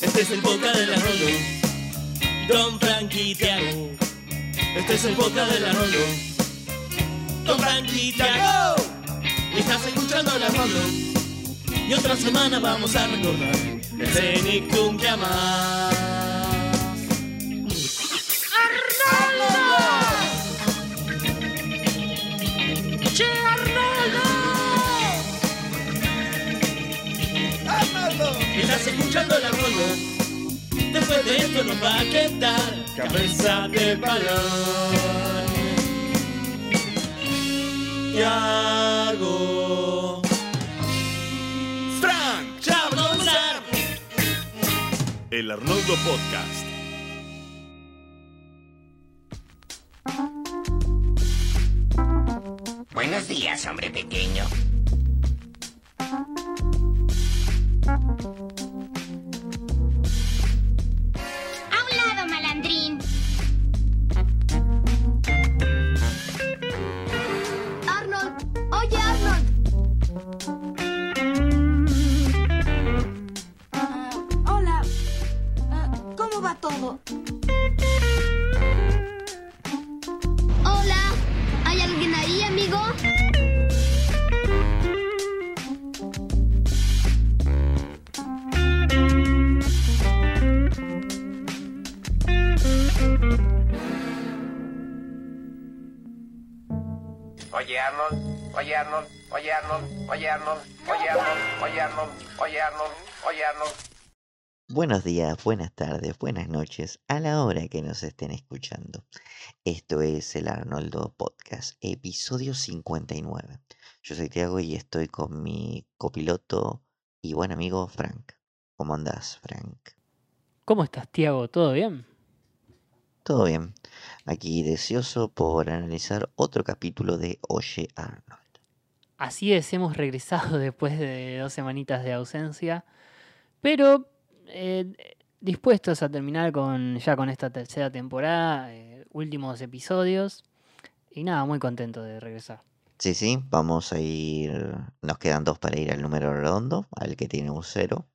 Este es el boca de la Rolo. Don Frankie Tiago. Este es el boca de la Rolo. Don Frankie Tiago. Estás escuchando la Rolo. Y otra semana vamos a recordar el Cenicum que amás. Escuchando la Rolo. Después de esto nos va a quedar cabeza de balón. Tiago. Frank, Ya vamos a comenzar. el Arnoldo Podcast. Buenos días, hombre pequeño. Buenos días, buenas tardes, buenas noches, a la hora que nos estén escuchando. Esto es el Arnoldo Podcast, episodio 59. Yo soy Tiago y estoy con mi copiloto y buen amigo Frank. ¿Cómo andás, Frank? ¿Cómo estás, Tiago? ¿Todo bien? Todo bien. Aquí deseoso por analizar otro capítulo de Oye Arnold. Así es, hemos regresado después de dos semanitas de ausencia, pero eh, dispuestos a terminar con ya con esta tercera temporada, eh, últimos episodios, y nada, muy contento de regresar. Sí, sí, vamos a ir. Nos quedan dos para ir al número redondo, al que tiene un cero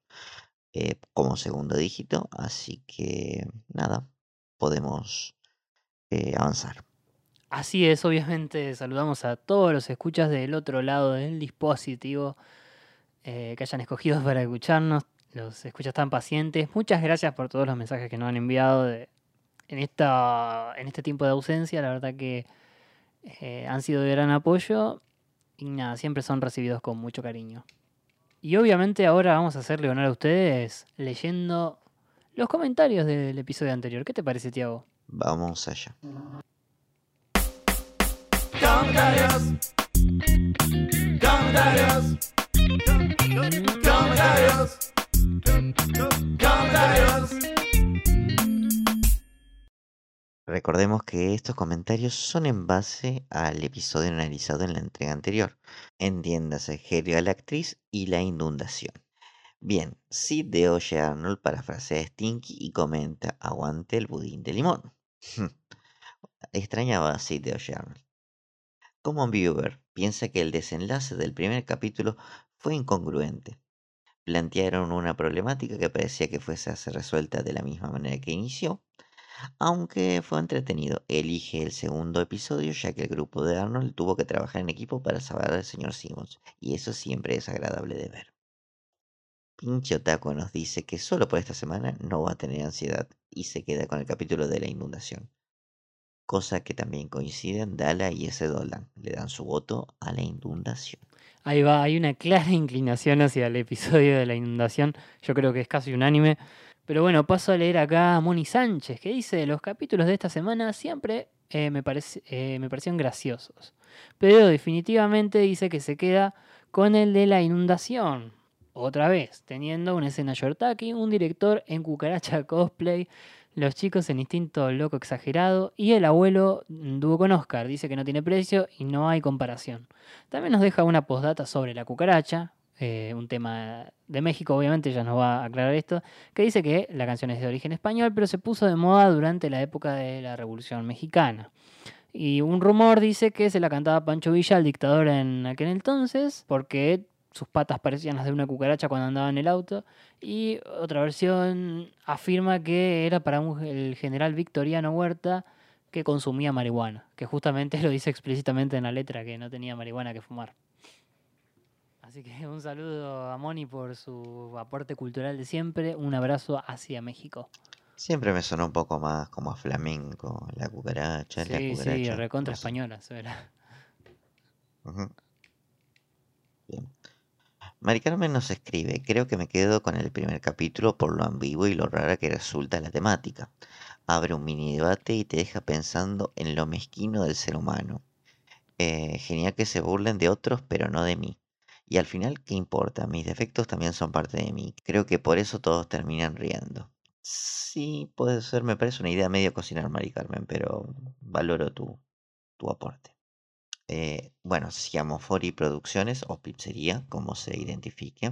eh, como segundo dígito. Así que nada, podemos avanzar. Así es, obviamente saludamos a todos los escuchas del otro lado del dispositivo eh, que hayan escogido para escucharnos, los escuchas tan pacientes. Muchas gracias por todos los mensajes que nos han enviado de- en, esta, en este tiempo de ausencia. La verdad que eh, han sido de gran apoyo y nada, siempre son recibidos con mucho cariño. Y obviamente ahora vamos a hacerle honor a ustedes leyendo los comentarios del episodio anterior. ¿Qué te parece, Tiago? Vamos allá. Comentarios. Comentarios. Comentarios. Recordemos que estos comentarios son en base al episodio analizado en la entrega anterior. Entiéndase, Helga la actriz y la inundación. Bien, Sid de Oye Arnold parafrasea a Stinky y comenta: Aguante el budín de limón. Extrañaba a Sid de Oye Arnold. Common Viewer piensa que el desenlace del primer capítulo fue incongruente. Plantearon una problemática que parecía que fuese a ser resuelta de la misma manera que inició, aunque fue entretenido. Elige el segundo episodio ya que el grupo de Arnold tuvo que trabajar en equipo para salvar al señor Simmons, y eso siempre es agradable de ver. Pinche Otaku nos dice que solo por esta semana no va a tener ansiedad y se queda con el capítulo de la inundación. Cosa que también coinciden Dala y ese Dolan. Le dan su voto a la inundación. Ahí va, hay una clara inclinación hacia el episodio de la inundación. Yo creo que es casi unánime. Pero bueno, paso a leer acá a Moni Sánchez, que dice, los capítulos de esta semana siempre eh, me, parece, eh, parecieron graciosos. Pero definitivamente dice que se queda con el de la inundación. Otra vez, teniendo una escena Yortaki, un director en cucaracha cosplay, los chicos en instinto loco exagerado y el abuelo dúo con Oscar. Dice que no tiene precio y no hay comparación. También nos deja una postdata sobre la cucaracha, eh, un tema de México, obviamente, ya nos va a aclarar esto, que dice que la canción es de origen español, pero se puso de moda durante la época de la Revolución Mexicana. Y un rumor dice que se la cantaba Pancho Villa, el dictador en aquel entonces, porque sus patas parecían las de una cucaracha cuando andaba en el auto. Y otra versión afirma que era para un- el general Victoriano Huerta que consumía marihuana, que justamente lo dice explícitamente en la letra, que no tenía marihuana que fumar. Así que un saludo a Moni por su aporte cultural de siempre, un abrazo hacia México. Siempre me sonó un poco más como a flamenco, la cucaracha, la Sí, cucaracha. sí, recontra española. Ujú. Bien. Mari Carmen nos escribe, creo que me quedo con el primer capítulo por lo ambiguo y lo rara que resulta la temática. Abre un mini debate y te deja pensando en lo mezquino del ser humano. Eh, genial que se burlen de otros, pero no de mí. Y al final, ¿qué importa? Mis defectos también son parte de mí. Creo que por eso todos terminan riendo. Sí, puede ser, me parece una idea medio cocinar, Mari Carmen, pero valoro tu, tu aporte. Eh, bueno, Siamofori Producciones o Pizzería, como se identifique,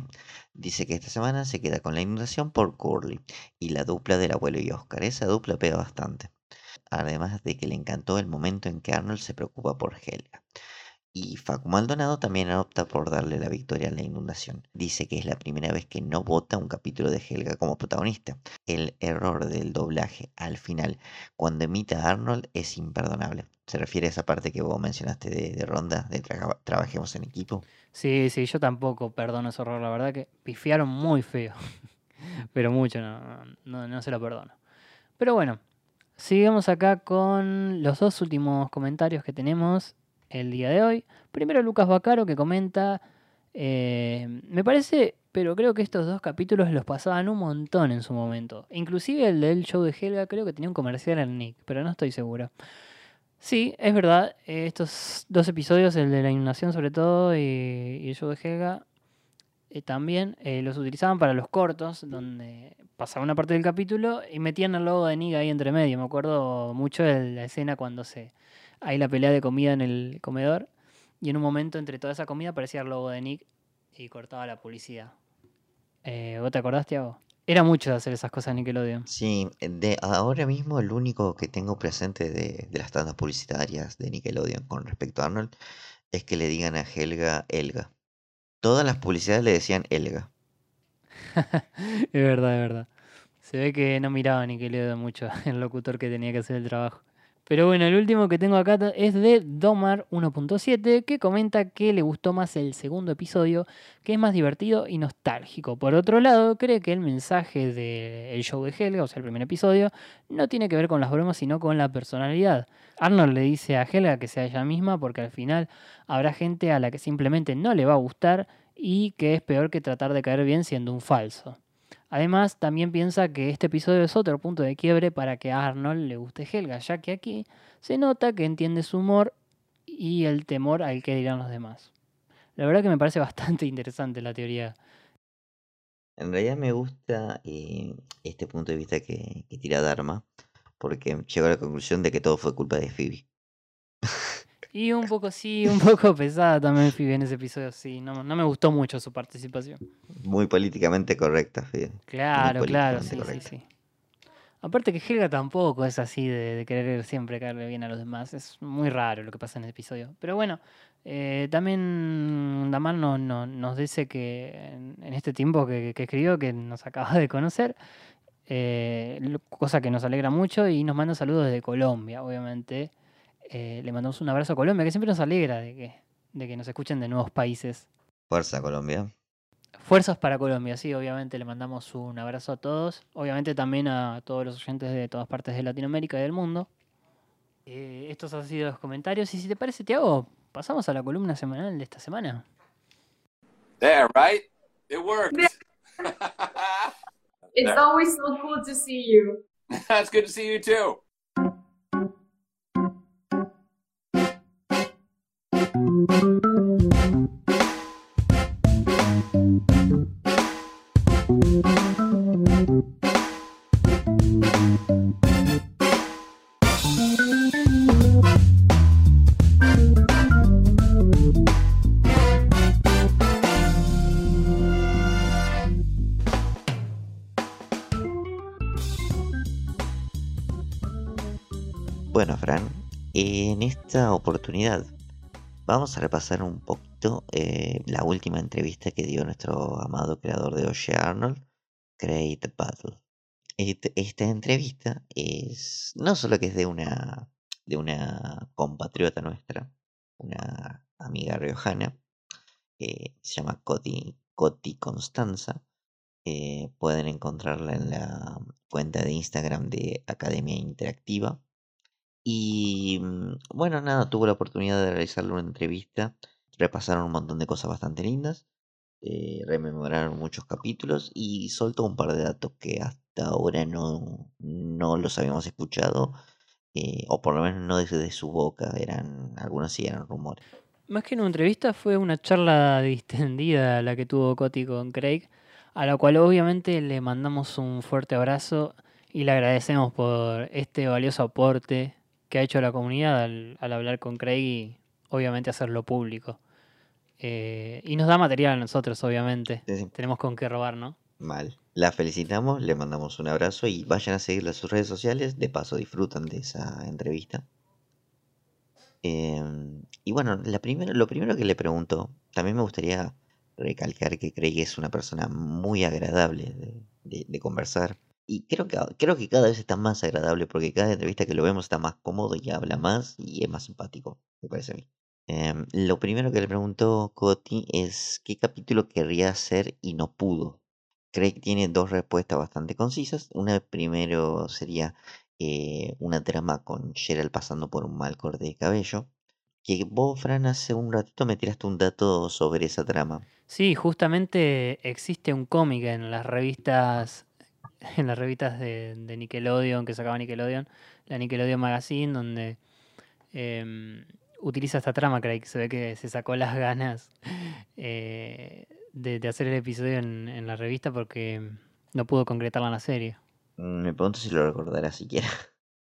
dice que esta semana se queda con la inundación por Curly y la dupla del abuelo y Oscar. Esa dupla pega bastante. Además de que le encantó el momento en que Arnold se preocupa por Helga. Y Facu Maldonado también opta por darle la victoria a la inundación. Dice que es la primera vez que no vota un capítulo de Helga como protagonista. El error del doblaje al final, cuando imita a Arnold, es imperdonable. Se refiere a esa parte que vos mencionaste de, Ronda, de trabajemos en equipo. Sí, sí, yo tampoco perdono ese error, la verdad que pifiaron muy feo. Pero mucho, no, no, no se lo perdono. Pero bueno, sigamos acá con los dos últimos comentarios que tenemos el día de hoy. Primero Lucas Bacaro que comenta, eh, me parece, pero creo que estos dos capítulos los pasaban un montón en su momento. Inclusive el del show de Helga creo que tenía un comercial en Nick, pero no estoy seguro. Sí, es verdad, estos dos episodios, el de la inundación sobre todo y, y el show de Helga, eh, también eh, los utilizaban para los cortos, donde pasaba una parte del capítulo y metían el logo de Nick ahí entre medio. Me acuerdo mucho de la escena cuando se hay la pelea de comida en el comedor y en un momento entre toda esa comida aparecía el logo de Nick y cortaba la publicidad. Eh, ¿Vos te acordás, Tiago? Era mucho de hacer esas cosas Nickelodeon. Sí, de ahora mismo el único que tengo presente de, de las tandas publicitarias de Nickelodeon con respecto a Arnold es que le digan a Helga Elga. Todas las publicidades le decían Elga. es verdad, es verdad. Se ve que no miraba Nickelodeon mucho el locutor que tenía que hacer el trabajo. Pero bueno, el último que tengo acá es de Domar 1.7, que comenta que le gustó más el segundo episodio, que es más divertido y nostálgico. Por otro lado, cree que el mensaje del show de Helga, o sea, el primer episodio, no tiene que ver con las bromas, sino con la personalidad. Arnold le dice a Helga que sea ella misma, porque al final habrá gente a la que simplemente no le va a gustar y que es peor que tratar de caer bien siendo un falso. Además, también piensa que este episodio es otro punto de quiebre para que a Arnold le guste Helga, ya que aquí se nota que entiende su humor y el temor al que dirán los demás. La verdad que me parece bastante interesante la teoría. En realidad me gusta eh, este punto de vista que, que tira Dharma, porque llegó a la conclusión de que todo fue culpa de Phoebe. Y un poco sí, un poco pesada también Phoebe en ese episodio, sí, no, no me gustó mucho su participación. Muy políticamente correcta, Phoebe. Claro, claro, sí, sí, sí. Aparte que Helga tampoco es así de, de querer siempre caerle bien a los demás. Es muy raro lo que pasa en el episodio. Pero bueno, eh, también Damar no, no- nos dice que en, en este tiempo que, que escribió, que nos acaba de conocer, eh, cosa que nos alegra mucho y nos manda saludos desde Colombia, obviamente. Eh, le mandamos un abrazo a Colombia, que siempre nos alegra de que, de que nos escuchen de nuevos países. Fuerza Colombia. Fuerzas para Colombia, sí, obviamente le mandamos un abrazo a todos, obviamente también a todos los oyentes de todas partes de Latinoamérica y del mundo. Eh, estos han sido los comentarios y si te parece, Tiago, pasamos a la columna semanal de esta semana. There, right? It worked. It's always so cool to see you. It's good to see you too. Bueno, Fran, en esta oportunidad vamos a repasar un poquito eh, la última entrevista que dio nuestro amado creador de Oye Arnold, Craig Battle. Esta entrevista es no solo que es de una de una compatriota nuestra, una amiga riojana, que se llama Coti, Coti Constanza. eh, pueden encontrarla en la cuenta de Instagram de Academia Interactiva. Y mm, bueno, nada, tuve la oportunidad de realizarle una entrevista. Repasaron un montón de cosas bastante lindas. eh, rememoraron muchos capítulos y soltó un par de datos que hasta ahora no, no los habíamos escuchado. eh, o por lo menos no desde su boca. Eran, algunos sí eran rumores. Más que una entrevista, fue una charla distendida la que tuvo Coti con Craig, a la cual obviamente le mandamos un fuerte abrazo y le agradecemos por este valioso aporte que ha hecho la comunidad al, al hablar con Craig y obviamente hacerlo público. Eh, y nos da material a nosotros, obviamente. Sí, sí. Tenemos con qué robar, ¿no? Mal. La felicitamos, le mandamos un abrazo y vayan a seguirla en sus redes sociales. De paso, disfrutan de esa entrevista. Em, y bueno, la primero, lo primero que le pregunto, también me gustaría recalcar que Craig es una persona muy agradable de, de- de conversar. Y creo que, creo que cada vez está más agradable porque cada entrevista que lo vemos está más cómodo y habla más y es más simpático, me parece a mí. Em, lo primero que le preguntó Coti es qué capítulo querría hacer y no pudo. Craig tiene dos respuestas bastante concisas. Una primero sería eh, una trama con Gerald pasando por un mal corte de cabello. Que vos, Fran, hace un ratito me tiraste un dato sobre esa trama. Sí, justamente existe un cómic en las revistas, en las revistas de, de Nickelodeon que sacaba Nickelodeon, la Nickelodeon Magazine, donde em, utiliza esta trama, Craig. Se ve que se sacó las ganas eh, de, hacer el episodio en, en la revista porque no pudo concretarla en la serie. Mm, Me pregunto si lo recordará siquiera.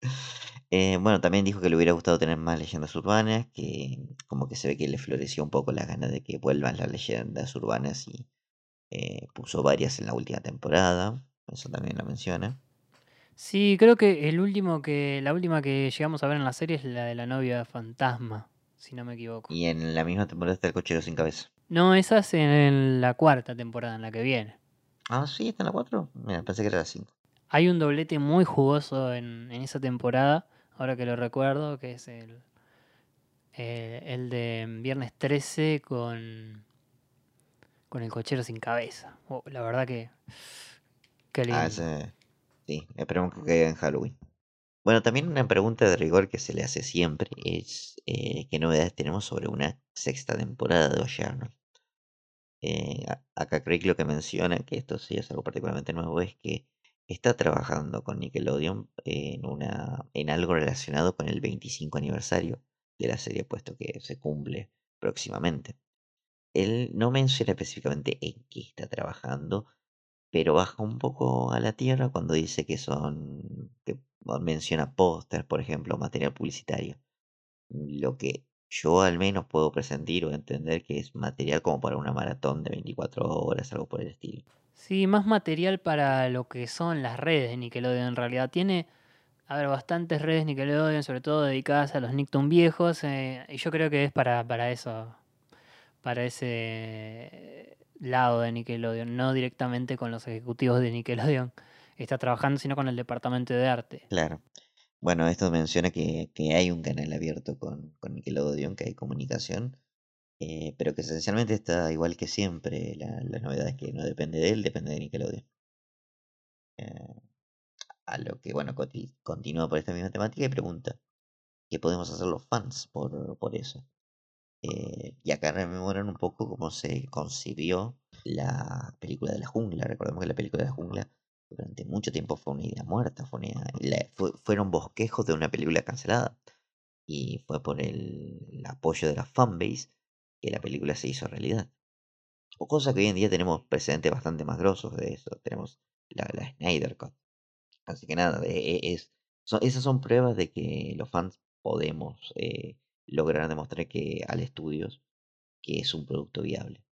Eh, bueno, también dijo que le hubiera gustado tener más leyendas urbanas, que como que se ve que le floreció un poco las ganas de que vuelvan las leyendas urbanas y eh, puso varias en la última temporada. Eso también lo menciona. Sí, creo que el último que, la última que llegamos a ver en la serie es la de la novia fantasma, si no me equivoco. Y en la misma temporada está el cochero sin cabeza. No, esa es en la cuarta temporada, en la que viene. Ah, sí, está en la 4. Mira, pensé que era la 5. Hay un doblete muy jugoso en, en esa temporada, ahora que lo recuerdo, que es el, eh, el de Viernes 13 con, con el cochero sin cabeza. Oh, la verdad que... Qué lindo. Ah, ese. Sí, esperemos que caiga en Halloween. Bueno, también una pregunta de rigor que se le hace siempre es eh, qué novedades tenemos sobre una sexta temporada de Arnold. Eh, acá Craig lo que menciona, que esto sí es algo particularmente nuevo, es que está trabajando con Nickelodeon en, una, en algo relacionado con el 25 aniversario de la serie, puesto que se cumple próximamente. Él no menciona específicamente en qué está trabajando, pero baja un poco a la tierra cuando dice que son, que menciona pósters, por ejemplo, material publicitario. Lo que yo al menos puedo presentir o entender que es material como para una maratón de 24 horas, algo por el estilo. Sí, más material para lo que son las redes de Nickelodeon en realidad. Tiene, a ver, bastantes redes Nickelodeon, sobre todo dedicadas a los Nicktoon viejos, eh, y yo creo que es para, para eso, para ese lado de Nickelodeon, no directamente con los ejecutivos de Nickelodeon. Está trabajando, sino con el departamento de arte. Claro. Bueno, esto menciona que, que hay un canal abierto con, con Nickelodeon, que hay comunicación, eh, pero que esencialmente está igual que siempre. La, la novedad es que no depende de él, depende de Nickelodeon. Eh, a lo que, bueno, continúa por esta misma temática y pregunta, ¿qué podemos hacer los fans por, por eso? Eh, y acá rememoran un poco cómo se concibió la película de la jungla. Recordemos que la película de la jungla durante mucho tiempo fue una idea muerta, fue fueron bosquejos de una película cancelada. Y fue por el, el apoyo de la fanbase que la película se hizo realidad. O cosa que hoy en día tenemos precedentes bastante más grosos de eso. Tenemos la, la Snyder Cut. Así que nada, e- e- es, son- esas son pruebas de que los fans podemos eh, lograr demostrar que al estudios que es un producto viable.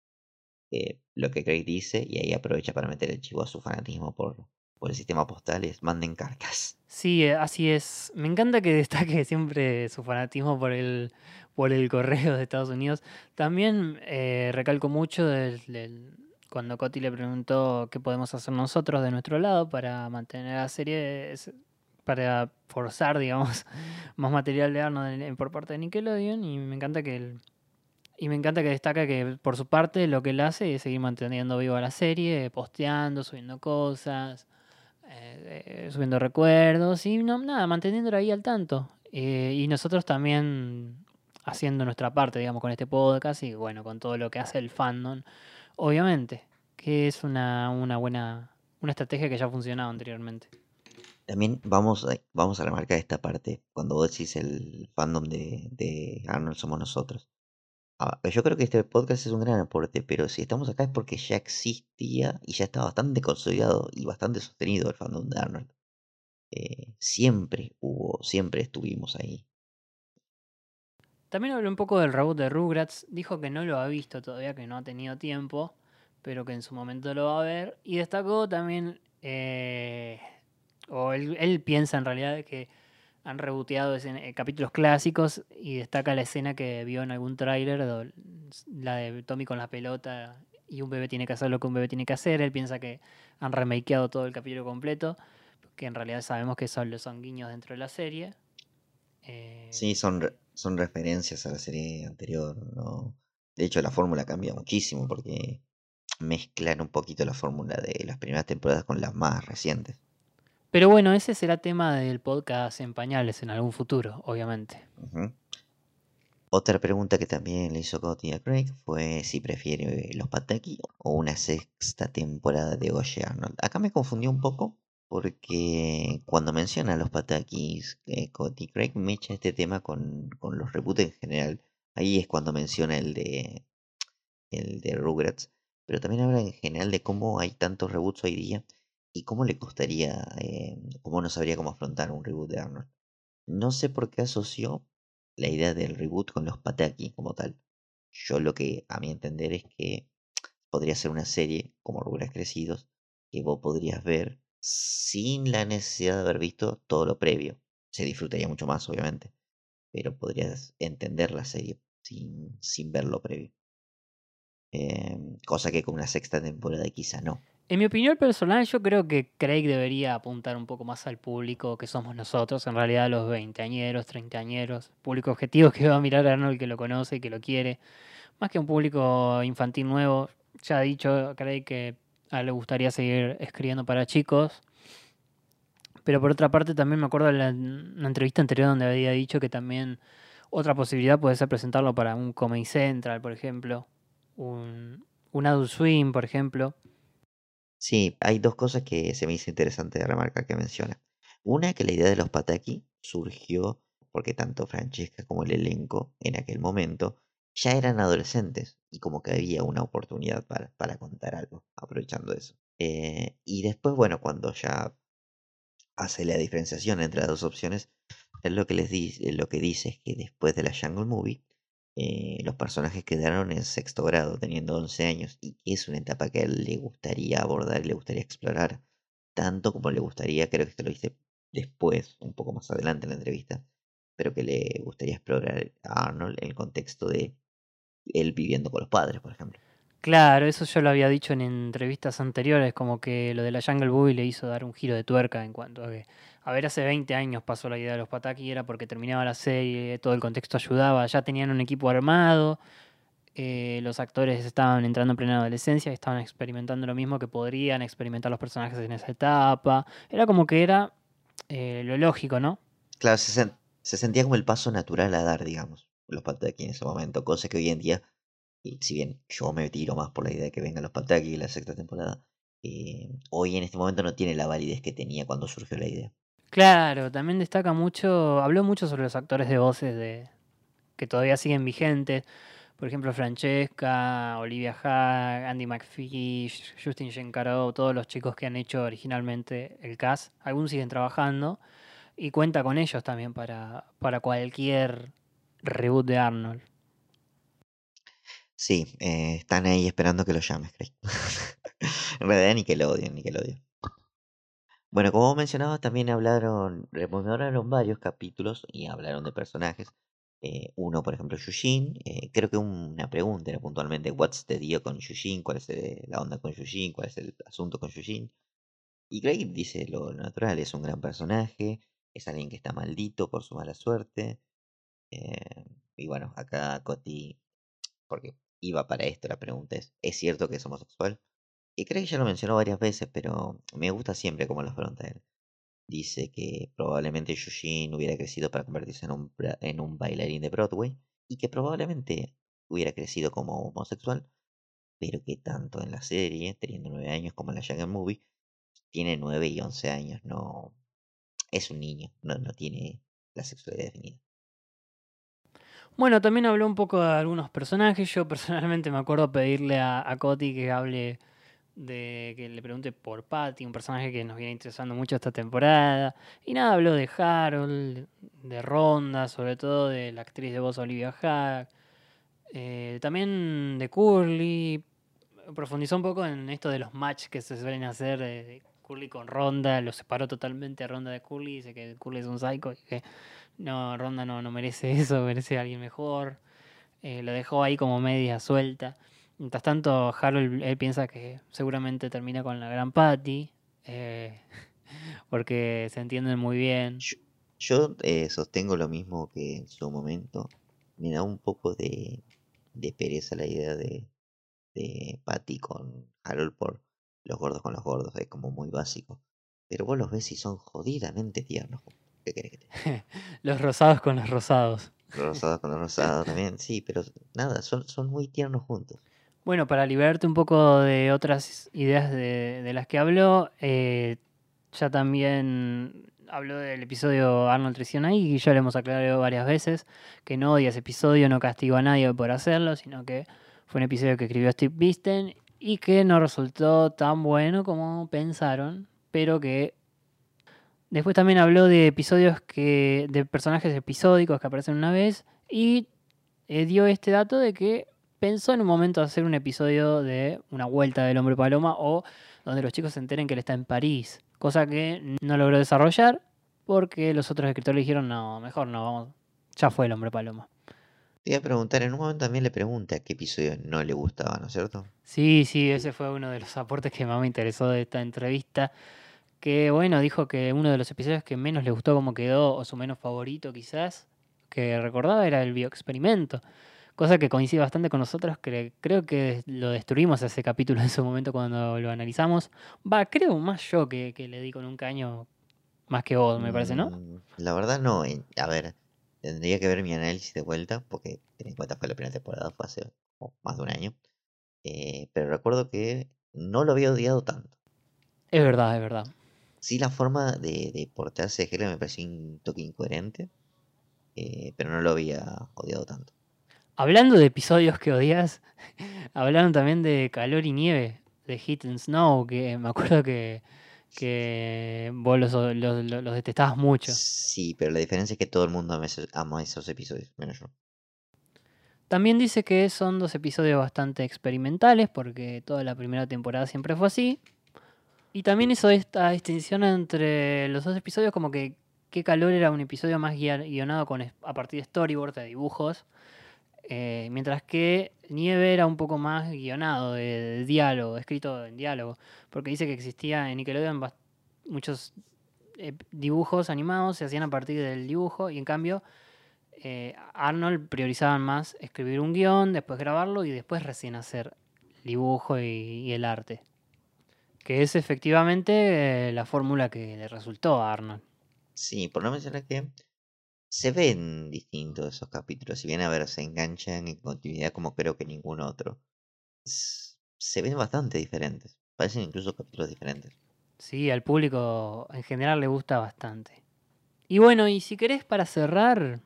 Eh, lo que Craig dice, y ahí aprovecha para meter el chivo a su fanatismo por, por el sistema postal es manden cartas. Sí, eh, así es. Me encanta que destaque siempre su fanatismo por el, por el correo de Estados Unidos. También eh, recalco mucho del, cuando Coti le preguntó qué podemos hacer nosotros de nuestro lado para mantener la serie, para forzar, digamos, más material de Arnold por parte de Nickelodeon. Y me encanta que él- y me encanta que destaca que por su parte lo que él hace es seguir manteniendo viva la serie, posteando, subiendo cosas, eh, eh, subiendo recuerdos y no, nada, manteniéndolo ahí al tanto. Eh, y nosotros también haciendo nuestra parte, digamos, con este podcast y bueno, con todo lo que hace el fandom, obviamente, que es una, una buena, una estrategia que ya ha funcionado anteriormente. También vamos a, vamos a remarcar esta parte, cuando vos decís el fandom de, Arnold somos nosotros. Ah, yo creo que este podcast es un gran aporte, pero si estamos acá es porque ya existía y ya está bastante consolidado y bastante sostenido el fandom de Arnold. Eh, siempre hubo, siempre estuvimos ahí. También habló un poco del reboot de Rugrats, dijo que no lo ha visto todavía, que no ha tenido tiempo, pero que en su momento lo va a ver. Y destacó también, eh, o él, él piensa en realidad que han reboteado eh, capítulos clásicos y destaca la escena que vio en algún tráiler, la de Tommy con la pelota y un bebé tiene que hacer lo que un bebé tiene que hacer. Él piensa que han remakeado todo el capítulo completo, que en realidad sabemos que son, son guiños dentro de la serie. Eh, Sí, son, son referencias a la serie anterior, ¿no? De hecho, la fórmula cambia muchísimo porque mezclan un poquito la fórmula de las primeras temporadas con las más recientes. Pero bueno, ese será tema del podcast en pañales en algún futuro, obviamente. Otra pregunta que también le hizo Cody a Craig fue si prefiere los Pataki o una sexta temporada de Oye Arnold. Acá me confundió un poco porque cuando menciona a los Patakis, eh, Cody Craig me echa este tema con, con los reboots en general. Ahí es cuando menciona el de el de Rugrats, pero también habla en general de cómo hay tantos reboots hoy día y cómo le costaría, eh, cómo no sabría cómo afrontar un reboot de Arnold. No sé por qué asoció la idea del reboot con los Pataki como tal. Yo lo que a mi entender es que podría ser una serie como Rugrats Crecidos que vos podrías ver sin la necesidad de haber visto todo lo previo. Se disfrutaría mucho más, obviamente, pero podrías entender la serie sin, sin ver lo previo. Em, cosa que con una sexta temporada quizá no. En mi opinión personal, yo creo que Craig debería apuntar un poco más al público que somos nosotros, en realidad los veinteañeros, treintañeros, público objetivo que va a mirar a Arnold, que lo conoce y que lo quiere, más que un público infantil nuevo. Ya ha dicho Craig que a él le gustaría seguir escribiendo para chicos. Pero por otra parte, también me acuerdo de la, una entrevista anterior donde había dicho que también otra posibilidad puede ser presentarlo para un Comedy Central, por ejemplo, un, un Adult Swim, por ejemplo. Sí, hay dos cosas que se me hizo interesante de remarcar que menciona. Una, que la idea de los Pataki surgió porque tanto Francesca como el elenco en aquel momento ya eran adolescentes y como que había una oportunidad para, para contar algo, aprovechando eso. Eh, y después, bueno, cuando ya hace la diferenciación entre las dos opciones, es lo que les dice, lo que dice es que después de la Jungle Movie, eh, los personajes quedaron en sexto grado, teniendo 11 años, y es una etapa que a él le gustaría abordar y le gustaría explorar, tanto como le gustaría, creo que esto lo dice después, un poco más adelante en la entrevista, pero que le gustaría explorar a Arnold en el contexto de él viviendo con los padres, por ejemplo. Claro, eso yo lo había dicho en entrevistas anteriores, como que lo de la Jungle Boy le hizo dar un giro de tuerca en cuanto a que, a ver, hace 20 años pasó la idea de los Pataki, era porque terminaba la serie, todo el contexto ayudaba, ya tenían un equipo armado, eh, los actores estaban entrando en plena adolescencia, estaban experimentando lo mismo que podrían experimentar los personajes en esa etapa, era como que era eh, lo lógico, ¿no? Claro, se, sen- se sentía como el paso natural a dar, digamos, los Pataki en ese momento, cosa que hoy en día, y si bien yo me tiro más por la idea de que vengan los Pataki la sexta temporada, eh, hoy en este momento no tiene la validez que tenía cuando surgió la idea. Claro, también destaca mucho, habló mucho sobre los actores de voces de, que todavía siguen vigentes. Por ejemplo, Francesca, Olivia Haag, Andy McPhee, Justin Giancarlo, todos los chicos que han hecho originalmente el cast. Algunos siguen trabajando y cuenta con ellos también para, para cualquier reboot de Arnold. Sí, eh, están ahí esperando que lo llames, Craig. en realidad Nickelodeon, Nickelodeon. Bueno, como mencionaba, también hablaron, rememoraron varios capítulos y hablaron de personajes. Eh, uno, por ejemplo, Yushin. eh, creo que una pregunta era puntualmente: ¿What's the deal con Yushin? ¿Cuál es eh, la onda con Yushin? ¿Cuál es el asunto con Yushin? Y Craig dice lo natural: es un gran personaje, es alguien que está maldito por su mala suerte. eh, y bueno, acá Coti, porque iba para esto, la pregunta es: ¿es cierto que es homosexual? Y Craig ya lo mencionó varias veces, pero me gusta siempre cómo lo afronta él. Dice que probablemente Yushin hubiera crecido para convertirse en un, en un bailarín de Broadway y que probablemente hubiera crecido como homosexual, pero que tanto en la serie, teniendo nueve años, como en la Younger Movie, tiene nueve y once años, no es un niño, no, no tiene la sexualidad definida. Bueno, también habló un poco de algunos personajes. Yo personalmente me acuerdo pedirle a, a Coti que hable de que le pregunte por Patty, un personaje que nos viene interesando mucho esta temporada. Y nada, habló de Harold, de Ronda, sobre todo de la actriz de voz Olivia Hack. eh, también de Curly. Profundizó un poco en esto de los match que se suelen hacer de, de Curly con Ronda. Lo separó totalmente a Ronda de Curly. Dice que Curly es un psycho y que no, Ronda no, no merece eso, merece a alguien mejor. Eh, lo dejó ahí como media suelta. Mientras tanto, Harold él piensa que seguramente termina con la gran Patty. eh, porque se entienden muy bien. Yo, yo, eh, sostengo lo mismo que en su momento. Me da un poco de, de pereza la idea de, de Patty con Harold por los gordos con los gordos, es como muy básico. Pero vos los ves y son jodidamente tiernos. ¿Qué querés que te? Los rosados con los rosados. Los rosados con los rosados también, sí, pero nada, son, son muy tiernos juntos. Bueno, para liberarte un poco de otras ideas de, las que habló, eh, ya también habló del episodio Arnold traiciona y ya le hemos aclarado varias veces que no odia ese episodio, no castigó a nadie por hacerlo, sino que fue un episodio que escribió Steve Bisten y que no resultó tan bueno como pensaron, pero que después también habló de episodios que de personajes episódicos que aparecen una vez y eh, dio este dato de que pensó en un momento hacer un episodio de una vuelta del hombre paloma o donde los chicos se enteren que él está en París, cosa que no logró desarrollar porque los otros escritores le dijeron no, mejor no, vamos, ya fue el hombre paloma. Te iba a preguntar, en un momento también le pregunté a qué episodio no le gustaba, ¿no es cierto? Sí, sí, ese fue uno de los aportes que más me interesó de esta entrevista. Que bueno, dijo que uno de los episodios que menos le gustó cómo quedó, o su menos favorito quizás, que recordaba era el bioexperimento. Cosa que coincide bastante con nosotros, que creo que lo destruimos ese capítulo en su momento cuando lo analizamos. Va, creo más yo que, que le di con un caño más que vos, me parece, ¿no? Mm, La verdad no, a ver, tendría que ver mi análisis de vuelta, porque ten en cuenta fue la primera temporada, fue hace más de un año. Eh, pero recuerdo que no lo había odiado tanto. Es verdad, es verdad. Sí, la forma de, de portarse de Helen me pareció un toque incoherente, eh, pero no lo había odiado tanto. Hablando de episodios que odias, hablaron también de Calor y Nieve, de Heat and Snow, que me acuerdo que, que vos los, los, detestabas mucho. Sí, pero la diferencia es que todo el mundo ama esos, ama esos episodios, menos yo. También dice que son dos episodios bastante experimentales, porque toda la primera temporada siempre fue así. Y también hizo esta distinción entre los dos episodios, como que qué calor era un episodio más guionado con, a partir de storyboard, de dibujos, eh, mientras que Nieve era un poco más guionado, de, diálogo, escrito en diálogo, porque dice que existía en Nickelodeon muchos eh, dibujos animados, se hacían a partir del dibujo, y en cambio eh, Arnold priorizaban más escribir un guion, después grabarlo y después recién hacer dibujo y, y el arte. Que es efectivamente la fórmula que le resultó a Arnold. Sí, por no mencionar que se ven distintos esos capítulos. Si bien, a ver, se enganchan en continuidad como creo que ningún otro. Se ven bastante diferentes. Parecen incluso capítulos diferentes. Sí, al público en general le gusta bastante. Y bueno, y si querés para cerrar,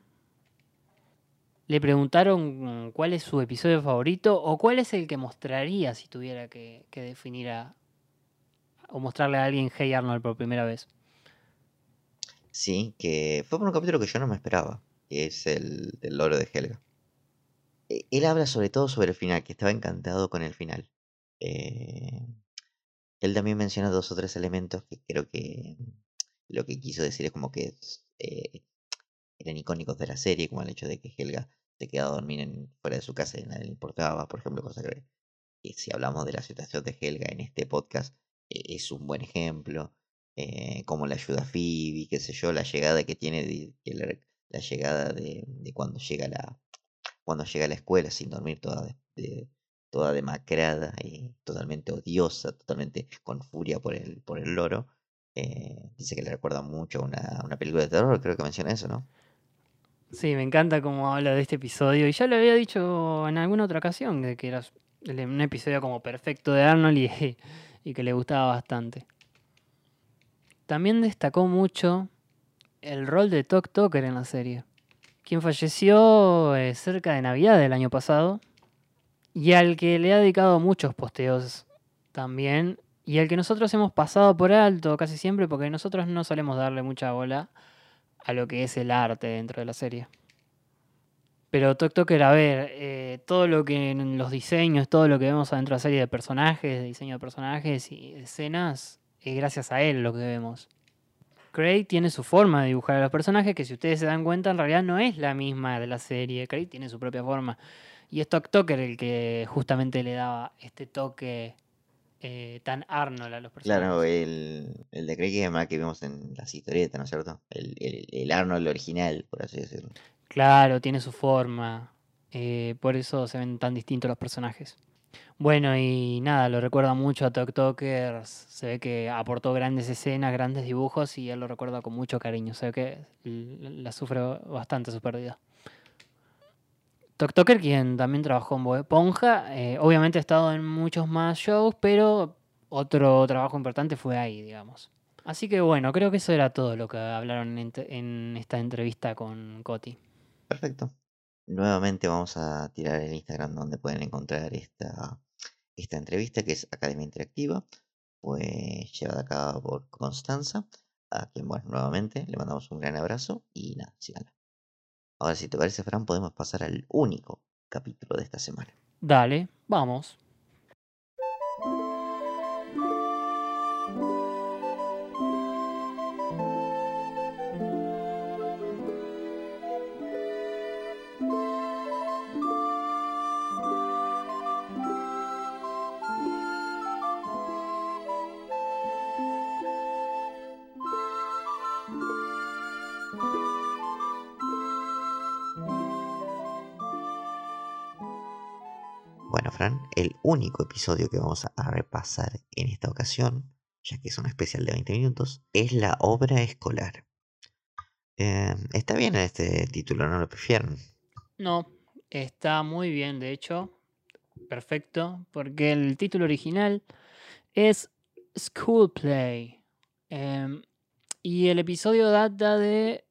le preguntaron cuál es su episodio favorito o cuál es el que mostraría si tuviera que, que definir a, o mostrarle a alguien Hey Arnold por primera vez. Sí, que fue por un capítulo que yo no me esperaba. Que es el del loro de Helga. E- Él habla sobre todo sobre el final, que estaba encantado con el final. Eh, Él también menciona dos o tres elementos que creo que lo que quiso decir es como que eh, eran icónicos de la serie, como el hecho de que Helga se quedaba a dormir en, fuera de su casa y nadie le importaba, por ejemplo, cosa que, que si hablamos de la situación de Helga en este podcast, eh, es un buen ejemplo. Eh, como la ayuda a Phoebe, qué sé yo, la llegada que tiene, la, llegada de, cuando llega la cuando llega a la escuela sin dormir toda toda demacrada y totalmente odiosa, totalmente con furia por el por el loro. Eh, dice que le recuerda mucho a una, una película de terror, creo que menciona eso, ¿no? Sí, me encanta cómo habla de este episodio. Y ya lo había dicho en alguna otra ocasión, de que era un episodio como perfecto de Arnold y que le gustaba bastante. También destacó mucho el rol de Tok Toker en la serie, quien falleció eh, cerca de Navidad del año pasado y al que le ha dedicado muchos posteos también y al que nosotros hemos pasado por alto casi siempre porque nosotros no solemos darle mucha bola a lo que es el arte dentro de la serie. Pero Tok Toker, a ver, eh, todo lo que en los diseños, todo lo que vemos adentro de la serie de personajes, de diseño de personajes y escenas, es gracias a él lo que vemos. Craig tiene su forma de dibujar a los personajes, que si ustedes se dan cuenta, en realidad no es la misma de la serie. Craig tiene su propia forma. Y es Tok Toker el que justamente le daba este toque eh, tan Arnold a los personajes. Claro, el, el de Craig es más que vemos en las historietas, ¿no es cierto? El, el, el Arnold original, por así decirlo. Claro, tiene su forma. eh, por eso se ven tan distintos los personajes. Bueno, y nada, lo recuerda mucho a Tok Toker. Se ve que aportó grandes escenas, grandes dibujos y él lo recuerda con mucho cariño. Se ve que la sufre bastante su pérdida. Tok Toker, quien también trabajó en Bob Esponja, eh, obviamente ha estado en muchos más shows, pero otro trabajo importante fue ahí, digamos. Así que bueno, creo que eso era todo lo que hablaron en, en esta entrevista con Coti. Perfecto. Nuevamente vamos a tirar el Instagram donde pueden encontrar esta, esta entrevista que es Academia Interactiva, pues llevada a cabo por Constanza, a quien, bueno, nuevamente le mandamos un gran abrazo y nada, síganla. Ahora, si te parece, Fran, podemos pasar al único capítulo de esta semana. Dale, vamos. Fran, el único episodio que vamos a repasar en esta ocasión, ya que es un especial de 20 minutos, es la obra escolar. Eh, está bien este título, ¿no lo prefieren? No, está muy bien, de hecho. Perfecto, porque el título original es School Play. Em, y el episodio data de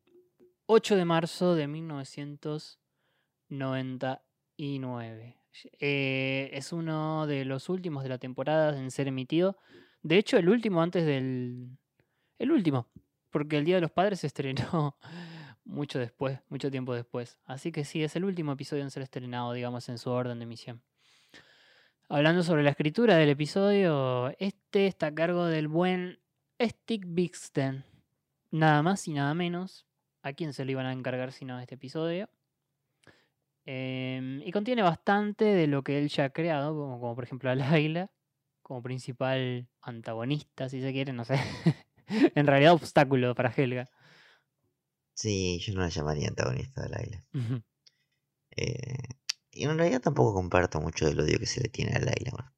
8 de marzo de 1999. Eh, es uno de los últimos de la temporada en ser emitido. De hecho, el último antes del... El último, porque el Día de los Padres se estrenó mucho después, mucho tiempo después. Así que sí, es el último episodio en ser estrenado, digamos, en su orden de emisión. Hablando sobre la escritura del episodio, este está a cargo del buen Stick Bixten. Nada más y nada menos. ¿A quién se lo iban a encargar sino a este episodio? Em, y contiene bastante de lo que él ya ha creado, como, como por ejemplo a Laila, como principal antagonista, si se quiere, no sé. en realidad, obstáculo para Helga. Sí, yo no la llamaría antagonista de Laila. Ujú. Eh, y en realidad tampoco comparto mucho del odio que se le tiene a Laila. bueno.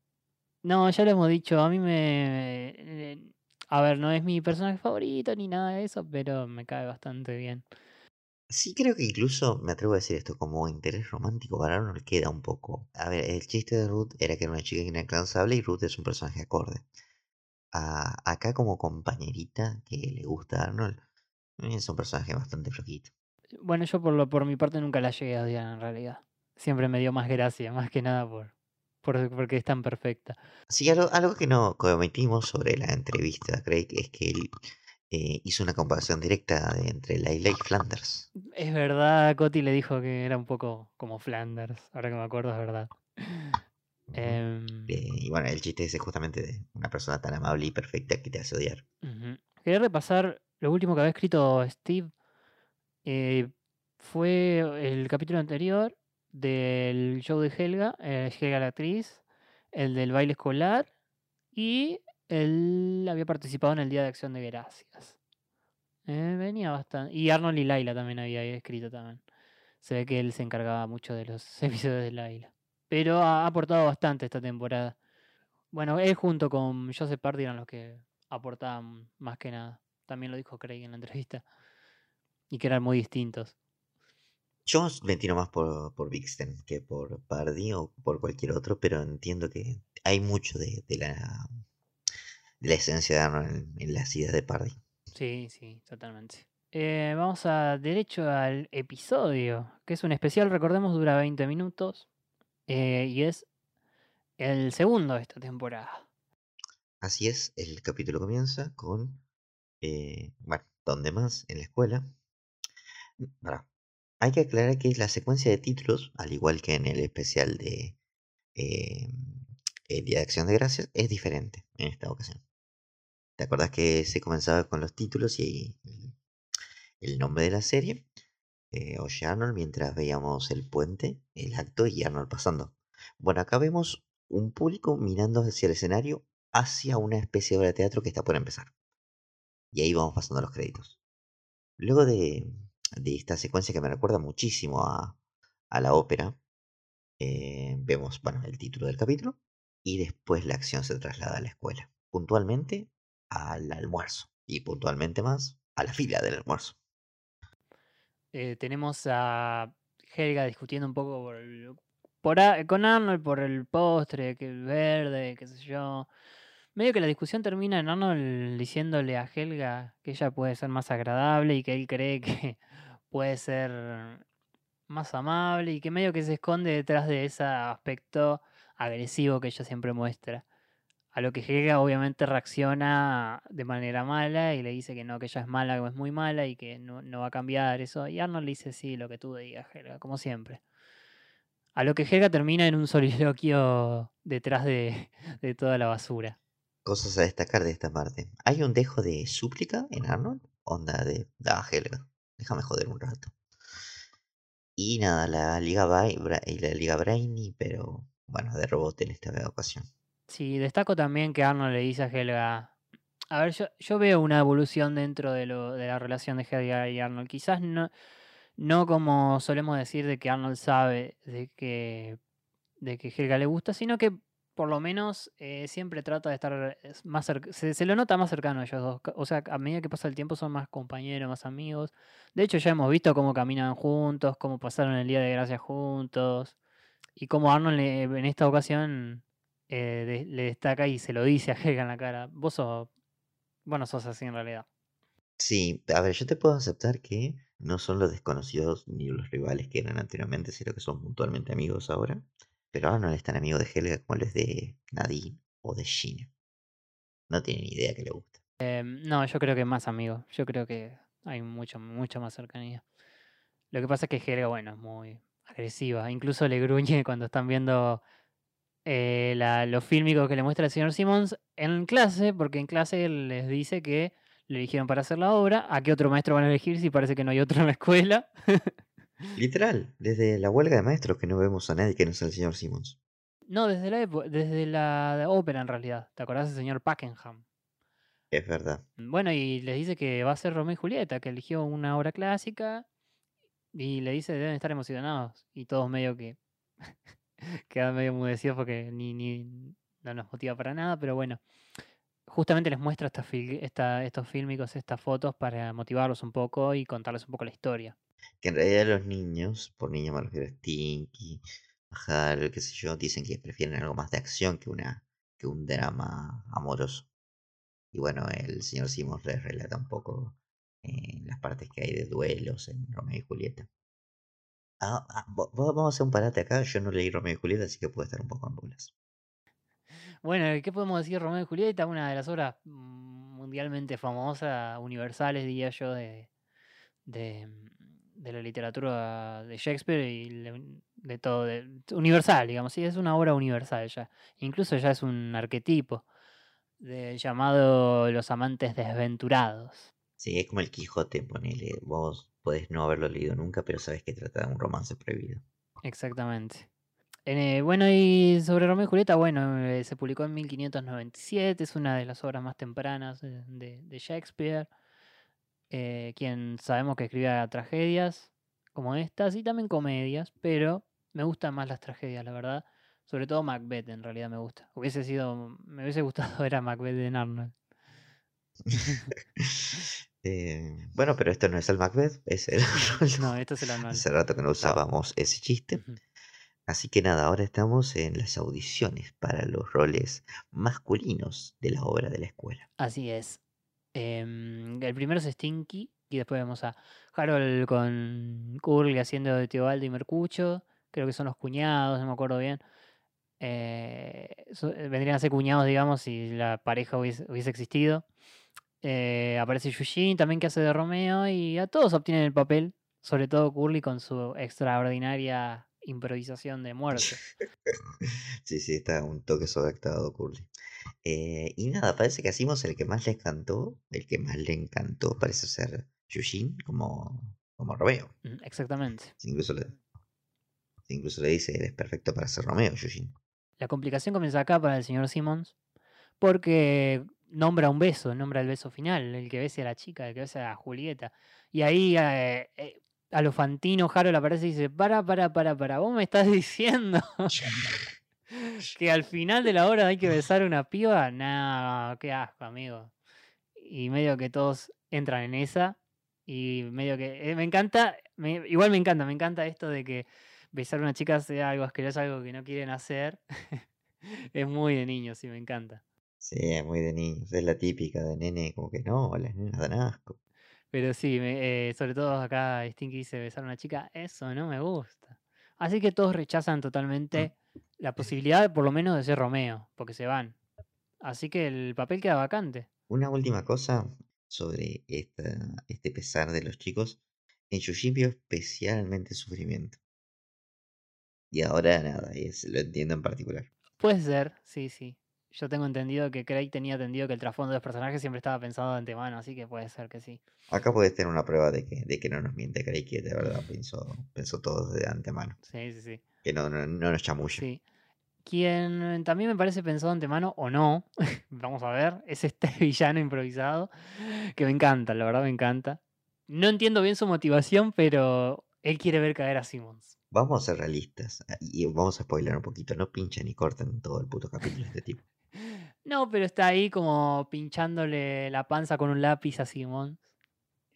No, ya lo hemos dicho, a mí me... eh, A ver, no es mi personaje favorito ni nada de eso, pero me cae bastante bien. Sí, creo que incluso me atrevo a decir esto, como interés romántico para Arnold queda un poco. A ver, el chiste de Ruth era que era una chica inalcanzable y Ruth es un personaje acorde. A- acá como compañerita que le gusta a Arnold, es un personaje bastante flojito. Bueno, yo por, lo, por mi parte nunca la llegué a odiar en realidad. Siempre me dio más gracia, más que nada por, por porque es tan perfecta. Sí, algo, algo que no cometimos sobre la entrevista, Craig, es que él eh, hizo una comparación directa de entre Laila y Flanders. Es verdad, Coti le dijo que era un poco como Flanders, ahora que me acuerdo es verdad. Em, Eh, y bueno, el chiste ese justamente de una persona tan amable y perfecta que te hace odiar. Quería repasar lo último que había escrito Steve. eh, fue el capítulo anterior del show de Helga, Helga la actriz, el del baile escolar y él había participado en el Día de Acción de Gracias. Eh, venía bastante. Y Arnold y Laila también había escrito también. Se ve que él se encargaba mucho de los episodios de Laila. Pero ha aportado bastante esta temporada. Bueno, él junto con Joseph Party eran los que aportaban más que nada. También lo dijo Craig en la entrevista. Y que eran muy distintos. Yo me tiro más por, por Bixten que por Pardy o por cualquier otro, pero entiendo que hay mucho de, de la, de la esencia de Arnold en, en las ideas de Pardy. Sí, sí, totalmente. Eh, vamos a derecho al episodio, que es un especial, recordemos, dura 20 minutos. eh, y es el segundo de esta temporada. Así es, el capítulo comienza con, eh, bueno, ¿dónde más? En la escuela. Hay que aclarar que la secuencia de títulos, al igual que en el especial de eh, el Día de Acción de Gracias, es diferente en esta ocasión. ¿Te acuerdas que se comenzaba con los títulos y el, nombre de la serie? Eh, Oye Arnold mientras veíamos el puente, el acto y Arnold pasando. Bueno, acá vemos un público mirando hacia el escenario, hacia una especie de obra de teatro que está por empezar. Y ahí vamos pasando los créditos. Luego de, esta secuencia que me recuerda muchísimo a, a la ópera, eh, vemos bueno, el título del capítulo y después la acción se traslada a la escuela. Puntualmente al almuerzo y puntualmente más a la fila del almuerzo. Eh, tenemos a Helga discutiendo un poco por con Arnold por el postre, que el verde, qué sé yo. Medio que la discusión termina en Arnold diciéndole a Helga que ella puede ser más agradable y que él cree que puede ser más amable y que medio que se esconde detrás de ese aspecto agresivo que ella siempre muestra. A lo que Helga obviamente reacciona de manera mala y le dice que no, que ella es mala, que es muy mala y que no, no va a cambiar eso. Y Arnold le dice, sí, lo que tú digas, Helga, como siempre. A lo que Helga termina en un soliloquio detrás de, de toda la basura. Cosas a destacar de esta parte. Hay un dejo de súplica en Arnold. Onda de, da Helga, déjame joder un rato. Y nada, la Liga, Bra- y la Liga Brainy, pero bueno, de robot en esta ocasión. Sí, destaco también que Arnold le dice a Helga. A ver, yo, veo una evolución dentro de, lo, de la relación de Helga y Arnold. Quizás no, como solemos decir de que Arnold sabe de que, Helga le gusta, sino que por lo menos eh, siempre trata de estar es más cerca, se, se lo nota más cercano a ellos dos. O sea, a medida que pasa el tiempo son más compañeros, más amigos. De hecho, ya hemos visto cómo caminan juntos, cómo pasaron el Día de Gracia juntos. Y cómo Arnold le- en esta ocasión eh, de- le destaca y se lo dice a Helga en la cara. Vos sos, bueno, sos así en realidad. Sí, a ver, yo te puedo aceptar que no son los desconocidos ni los rivales que eran anteriormente, sino que son puntualmente amigos ahora. Pero ahora no es tan amigo de Helga como es de Nadine o de Gina. No tienen ni idea que le gusta. Em, no, yo creo que más amigos. Yo creo que hay mucho, mucha más cercanía. Lo que pasa es que Helga, bueno, es muy agresiva. Incluso le gruñe cuando están viendo eh, la- los fílmicos que le muestra el señor Simmons en clase, porque en clase él les dice que le eligieron para hacer la obra. ¿A qué otro maestro van a elegir si parece que no hay otro en la escuela? Literal, desde la huelga de maestros que no vemos a nadie que no sea el señor Simmons. No, desde la, desde la ópera en realidad. ¿Te acordás del señor Pakenham? Es verdad. Bueno, y les dice que va a ser Romeo y Julieta, que eligió una obra clásica y le dice deben estar emocionados. Y todos medio que quedan medio mudecidos porque ni, ni no nos motiva para nada, pero bueno. Justamente les muestra esta esta- estos fílmicos, estas fotos para motivarlos un poco y contarles un poco la historia. Que en realidad los niños, por niños me refiero a Stinky, a qué sé yo, dicen que prefieren algo más de acción que una que un drama amoroso. Y bueno, el señor Simmons les relata un poco las partes que hay de duelos en Romeo y Julieta. Ah, ah, vamos a hacer un parate acá. Yo no leí Romeo y Julieta, así que puedo estar un poco en bolas. Bueno, ¿qué podemos decir? Romeo y Julieta, una de las obras mm, mundialmente famosas, universales, diría yo, de, de, de la literatura de Shakespeare y de todo, de- universal, digamos, sí, es una obra universal ya. Incluso ya es un arquetipo del llamado Los amantes desventurados. Sí, es como el Quijote, ponele. Vos podés no haberlo leído nunca, pero sabes que trata de un romance prohibido. Exactamente. Eh, bueno, y sobre Romeo y Julieta, bueno, eh, se publicó en 1597, es una de las obras más tempranas de, de- de Shakespeare, eh, quien sabemos que escribía tragedias como estas y también comedias, pero me gustan más las tragedias, la verdad. Sobre todo Macbeth, en realidad me gusta. Hubiese sido, me hubiese gustado ver a Macbeth en Arnold. Eh, bueno, pero esto no es el Macbeth, es el No, esto es el Arnold. Hace rato que no usábamos ese chiste. Así que nada, ahora estamos en las audiciones para los roles masculinos de la obra de la escuela. Así es. Em, el primero es Stinky y después vemos a Harold con Curly haciendo de Teobaldo y Mercucho. Creo que son los cuñados, no me acuerdo bien. Eh, eh, vendrían a ser cuñados, digamos, si la pareja hubiese, hubiese existido. Eh, aparece Eugene también que hace de Romeo y a todos obtienen el papel, sobre todo Curly con su extraordinaria improvisación de muerte. Sí, sí, está un toque sobreactuado, Curly. Eh, y nada, parece que Asimos el que más le encantó, el que más le encantó parece ser Eugene como, como Romeo. Mm, Exactamente. Incluso le, incluso le dice, eres perfecto para ser Romeo, Eugene. La complicación comienza acá para el señor Simmons, porque nombra un beso, nombra el beso final, el que bese a la chica, el que bese a Julieta. Y ahí eh, eh, a lo fantino Harold aparece y dice, para, para, para, para, vos me estás diciendo que al final de la hora hay que besar a una piba. No, qué asco, amigo. Y medio que todos entran en esa. Y medio que. eh, me encanta. me- igual me encanta, me encanta esto de que besar a una chica sea algo asqueroso, algo que no quieren hacer. es muy de niños, sí, me encanta. Sí, es muy de niños, es la típica de nene, como que no, las nenas dan asco. Pero sí, me- eh, sobre todo acá Stinky dice besar a una chica, eso no me gusta. Así que todos rechazan totalmente la posibilidad, por lo menos, de ser Romeo, porque se van. Así que el papel queda vacante. Una última cosa sobre esta, este pesar de los chicos. En Yushin vio especialmente sufrimiento. Y ahora nada, es, lo entiendo en particular. Puede ser, sí, sí. Yo tengo entendido que Craig tenía entendido que el trasfondo de los personajes siempre estaba pensado de antemano, así que puede ser que sí. Acá puedes tener una prueba de que, de que no nos miente Craig, que de verdad pensó, pensó todo de antemano. Sí, sí, sí. Que no, no, no nos chamulle. Sí. Quien también me parece pensado de antemano, o no, vamos a ver, es este villano improvisado, que me encanta, la verdad me encanta. No entiendo bien su motivación, pero él quiere ver caer a Simmons. Vamos a ser realistas y vamos a spoiler un poquito. No pinchen ni corten todo el puto capítulo de este tipo. No, pero está ahí como pinchándole la panza con un lápiz a Simmons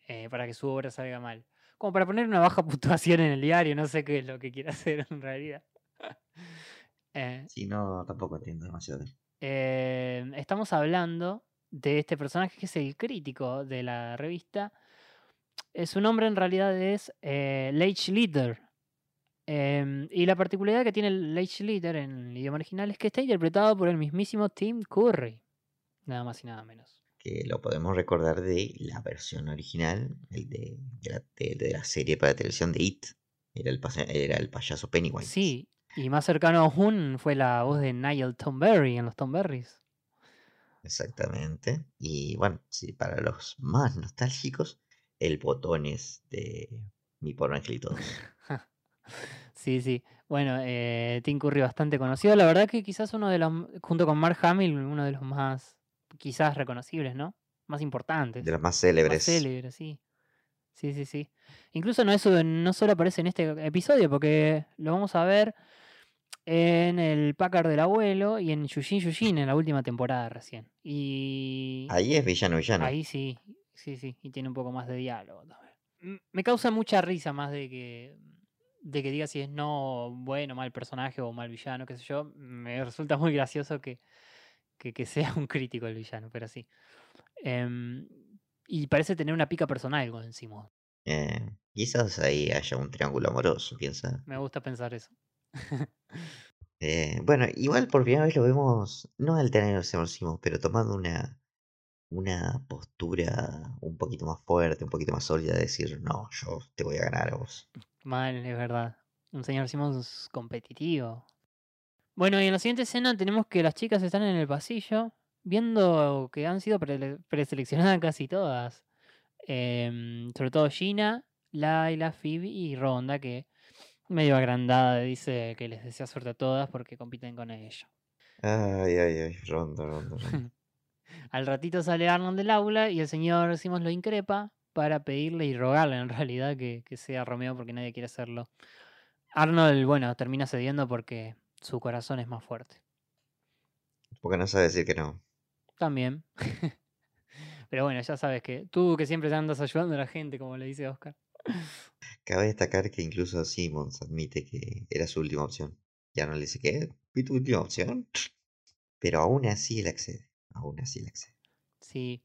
eh, para que su obra salga mal. Como para poner una baja puntuación en el diario, no sé qué es lo que quiere hacer en realidad. Eh, Si no, tampoco entiendo demasiado. eh, estamos hablando de este personaje que es el crítico de la revista. Su nombre en realidad es eh, Leitch Leader. Em, y la particularidad que tiene el Leitch Leader en el idioma original es que está interpretado por el mismísimo Tim Curry. Nada más y nada menos. Que lo podemos recordar de la versión original, el de, de la, de- de la serie para televisión de It. Era el, era el payaso Pennywise. Sí, y más cercano aún fue la voz de Nigel Tomberry en los Tomberries. Exactamente. Y bueno, sí, para los más nostálgicos, el botones de Mi Porno Angelito 2. Sí, sí. Bueno, eh, Tim Curry bastante conocido. La verdad que quizás uno de los, junto con Mark Hamill, uno de los más quizás reconocibles, ¿no? Más importantes. De los más Más célebres. célebres, sí. Sí, sí, sí. Incluso no, eso no solo aparece en este episodio, porque lo vamos a ver en el Packard del abuelo y en Yushin Yushin en la última temporada recién. Y Ahí es villano villano. ahí sí, sí, sí. Y tiene un poco más de diálogo también. Me causa mucha risa más de que de que diga si es no bueno, mal personaje o mal villano, qué sé yo. Me resulta muy gracioso que, que, que sea un crítico el villano, pero sí. Em, y parece tener una pica personal con encima. Eh, quizás ahí haya un triángulo amoroso, sabe. Me gusta pensar eso. Eh, bueno, igual por primera vez lo vemos, no alterando Simon, pero tomando una, una postura un poquito más fuerte, un poquito más sólida de decir, no, yo te voy a ganar a vos. Mal, es verdad. Un señor Simmons competitivo. Bueno, y en la siguiente escena tenemos que las chicas están en el pasillo viendo que han sido preseleccionadas casi todas. Em, sobre todo Gina, Laila, Phoebe y Ronda, que medio agrandada dice que les desea suerte a todas porque compiten con ella. Ay, ay, ay, ronda, ronda, ronda. Al ratito sale Arnold del aula y el señor Simmons lo increpa para pedirle y rogarle en realidad que, que sea Romeo porque nadie quiere hacerlo. Arnold, bueno, termina cediendo porque su corazón es más fuerte. Porque no sabe decir que no. También. Pero bueno, ya sabes que tú que siempre te andas ayudando a la gente, como le dice Oscar. Cabe destacar que incluso Simmons admite que era su última opción. Ya no le dice que ¿y tu última opción? Pero aún así él accede. Aún así él accede. Sí.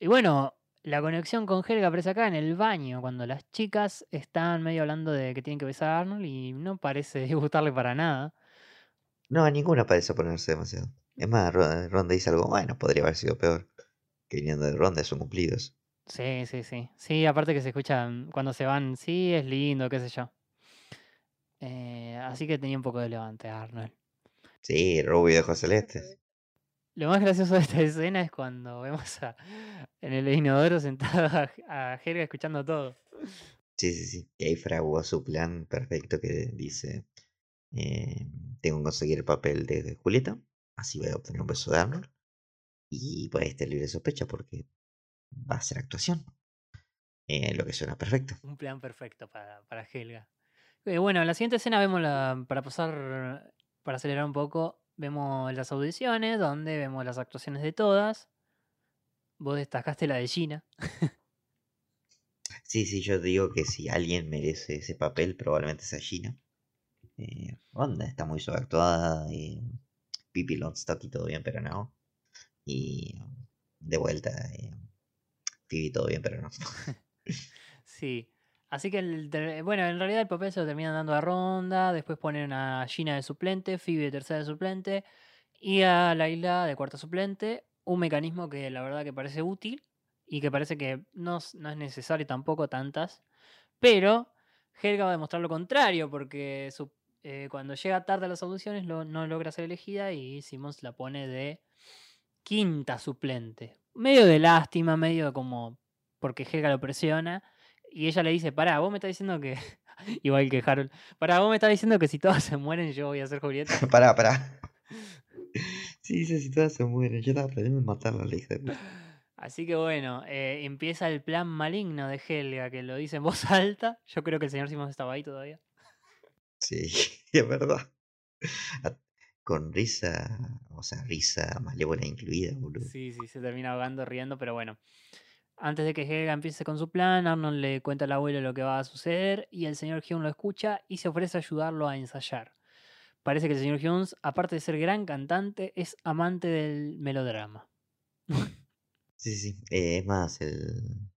Y bueno, la conexión con Helga aparece acá en el baño, cuando las chicas están medio hablando de que tienen que besar a Arnold y no parece gustarle para nada. No, a ninguna parece oponerse demasiado. Es más, Ro- Ronda dice algo, bueno, podría haber sido peor. Que viniendo de Ronda son cumplidos. Sí, sí, sí. Sí, aparte que se escuchan cuando se van, sí, es lindo, qué sé yo. Eh, así que tenía un poco de levante Arnold. Sí, rubio de ojos celestes. Lo más gracioso de esta escena es cuando vemos a, en el inodoro sentado a, a Helga escuchando todo. Sí, sí, sí. Y ahí fraguó su plan perfecto que dice, eh, tengo que conseguir el papel de Julieta, así voy a obtener un beso de Arnold. Y pues estar libre de sospecha porque va a ser actuación. Eh, lo que suena perfecto. Un plan perfecto para, para Helga. Eh, bueno, en la siguiente escena vemos la, para pasar, para acelerar un poco, vemos las audiciones, donde vemos las actuaciones de todas. Vos destacaste la de Gina. Sí, sí, yo digo que si alguien merece ese papel, probablemente sea Gina. Eh, Ronda está muy sobreactuada. Pippi Longstock y todo bien, pero no. Y de vuelta, eh, Phoebe todo bien, pero no. Sí. Así que, bueno, en realidad el papel se lo terminan dando a Ronda, después ponen a Gina de suplente, Phoebe de tercera de suplente y a Laila de cuarta suplente. Un mecanismo que la verdad que parece útil y que parece que no, es necesario tampoco tantas. Pero Helga va a demostrar lo contrario porque eh, cuando llega tarde a las audiciones no logra ser elegida y Simmons la pone de quinta suplente. Medio de lástima, medio como porque Helga lo presiona. Y ella le dice, pará, vos me estás diciendo que... Igual que Harold. Pará, vos me estás diciendo que si todas se mueren yo voy a ser Julieta. pará, pará. Sí, dice si todas se mueren. Yo estaba planeando matarla, la hija de. Así que bueno, eh, empieza el plan maligno de Helga, que lo dice en voz alta. Yo creo que el señor Simons estaba ahí todavía. Sí, es verdad. A- Con risa, o sea, risa malévola incluida, boludo. Sí, sí, se termina ahogando riendo, pero bueno. Antes de que Helga empiece con su plan, Arnold le cuenta al abuelo lo que va a suceder y el señor Hume lo escucha y se ofrece a ayudarlo a ensayar. Parece que el señor Humes, aparte de ser gran cantante, es amante del melodrama. Sí, sí. eh, es más, el,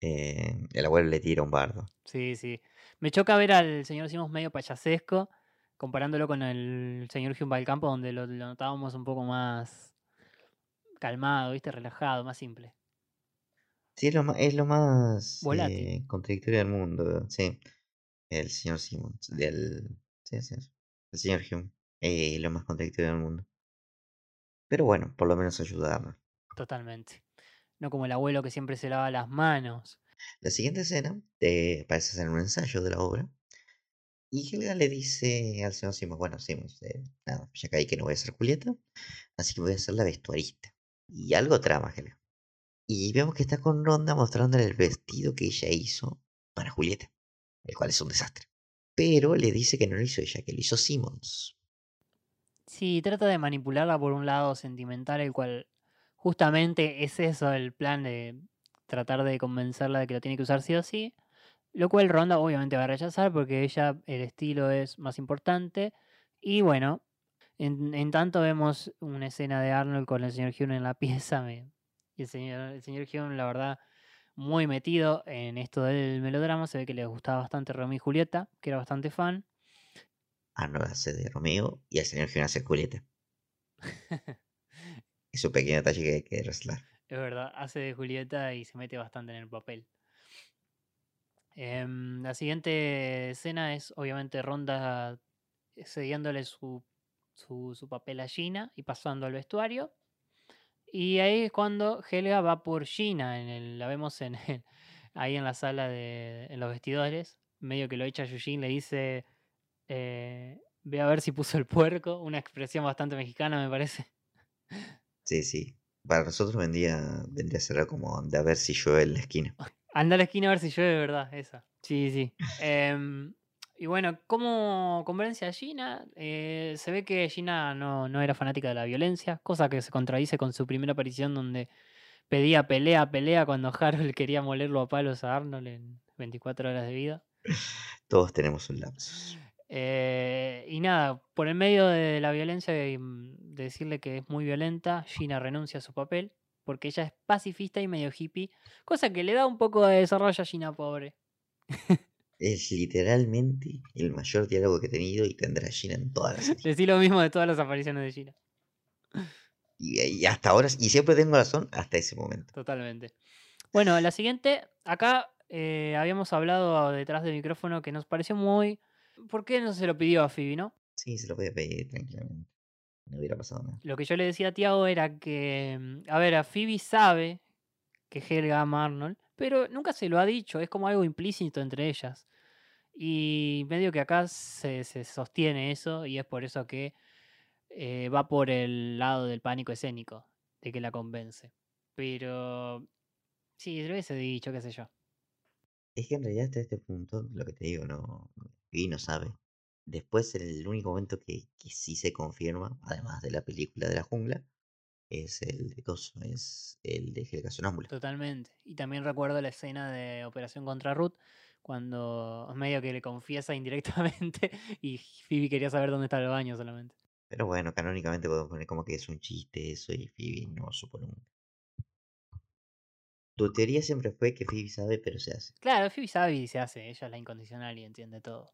eh, el abuelo le tira un bardo. Sí, sí. Me choca ver al señor Simons medio payasesco, comparándolo con el señor Hume Balcampo, donde lo, lo notábamos un poco más calmado, ¿viste? Relajado, más simple. Sí, es lo más, es lo más eh, contradictorio del mundo, sí. El señor Simmons, del... Sí, sí, sí, el señor Hume, eh, lo más contradictorio del mundo. Pero bueno, por lo menos ayudarnos. Totalmente. No como el abuelo que siempre se lava las manos. La siguiente escena eh, parece ser un ensayo de la obra. Y Helga le dice al señor Simmons, bueno, Simmons, eh, nada, ya caí que no voy a ser Julieta, así que voy a ser la vestuarista. Y algo trama, Helga. Y vemos que está con Ronda mostrándole el vestido que ella hizo para Julieta, el cual es un desastre. Pero le dice que no lo hizo ella, que lo hizo Simmons. Sí, trata de manipularla por un lado sentimental, el cual justamente es eso, el plan de tratar de convencerla de que lo tiene que usar sí o sí. Lo cual Ronda obviamente va a rechazar porque ella el estilo es más importante. Y bueno, en, en tanto vemos una escena de Arnold con el señor Hume en la pieza. me- y el señor, el señor Hume, la verdad, muy metido en esto del melodrama. Se ve que le gustaba bastante Romeo y Julieta, que era bastante fan. Arnold hace de Romeo y el señor Hume hace de Julieta. Es un pequeño detalle que hay que resaltar. Es verdad, hace de Julieta y se mete bastante en el papel. Em, la siguiente escena es obviamente Ronda cediéndole su, su, su papel a Gina y pasando al vestuario. Y ahí es cuando Helga va por Gina, en el, la vemos en el- ahí en la sala de en los vestidores, medio que lo echa Yujin, le dice, eh, ve a ver si puso el puerco, una expresión bastante mexicana me parece. Sí, sí. Para nosotros vendría, vendría a ser como de a ver si llueve en la esquina. Anda a la esquina a ver si llueve, de verdad, esa. Sí, sí. Em, y bueno, ¿cómo convence a Gina? Eh, se ve que Gina no, no era fanática de la violencia, cosa que se contradice con su primera aparición donde pedía pelea, pelea cuando Harold quería molerlo a palos a Arnold en 24 horas de vida. Todos tenemos un lapsus. Eh, y nada, por el medio de la violencia y mm, de decirle que es muy violenta, Gina renuncia a su papel porque ella es pacifista y medio hippie, cosa que le da un poco de desarrollo a Gina, pobre. Es literalmente el mayor diálogo que he tenido y tendrá Gina en todas las series. Decí lo mismo de todas las apariciones de Gina. Y, y hasta ahora, y siempre tengo razón hasta ese momento. Totalmente. Bueno, la siguiente, acá eh, habíamos hablado detrás del micrófono que nos pareció muy... ¿Por qué no se lo pidió a Phoebe, no? Sí, se lo voy a pedir tranquilamente. No hubiera pasado nada. Lo que yo le decía a Tiago era que, mm, a ver, a Phoebe sabe que Helga ama a Arnold, pero nunca se lo ha dicho, es como algo implícito entre ellas. Y medio que acá se, sostiene eso y es por eso que eh, va por el lado del pánico escénico, de que la convence. Pero sí, se lo hubiese dicho, qué sé yo. Es que en realidad hasta este punto, lo que te digo, no, y no sabe. Después, el único momento que sí se confirma, además de la película de la jungla, es el de coso, es el de Helga Sonámbula. Totalmente. Y también recuerdo la escena de Operación contra Ruth, cuando medio que le confiesa indirectamente y Phoebe quería saber dónde está el baño solamente. Pero bueno, canónicamente podemos poner como que es un chiste eso y Phoebe no supo nunca. Tu teoría siempre fue que Phoebe sabe, pero se hace. Claro, Phoebe sabe y se hace, ella es la incondicional y entiende todo.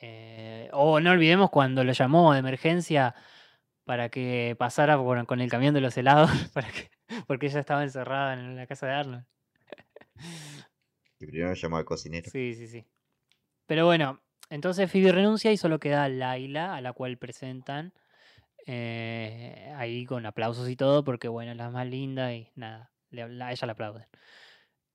Eh, o no olvidemos cuando lo llamó de emergencia para que pasara con el camión de los helados, para que, porque ella estaba encerrada en la casa de Arnold. Y primero llamó al cocinero. Sí, sí, sí. Pero bueno, entonces Phoebe renuncia y solo queda Laila, a la cual presentan eh, ahí con aplausos y todo, porque bueno, es la más linda y nada, le, a ella le aplauden.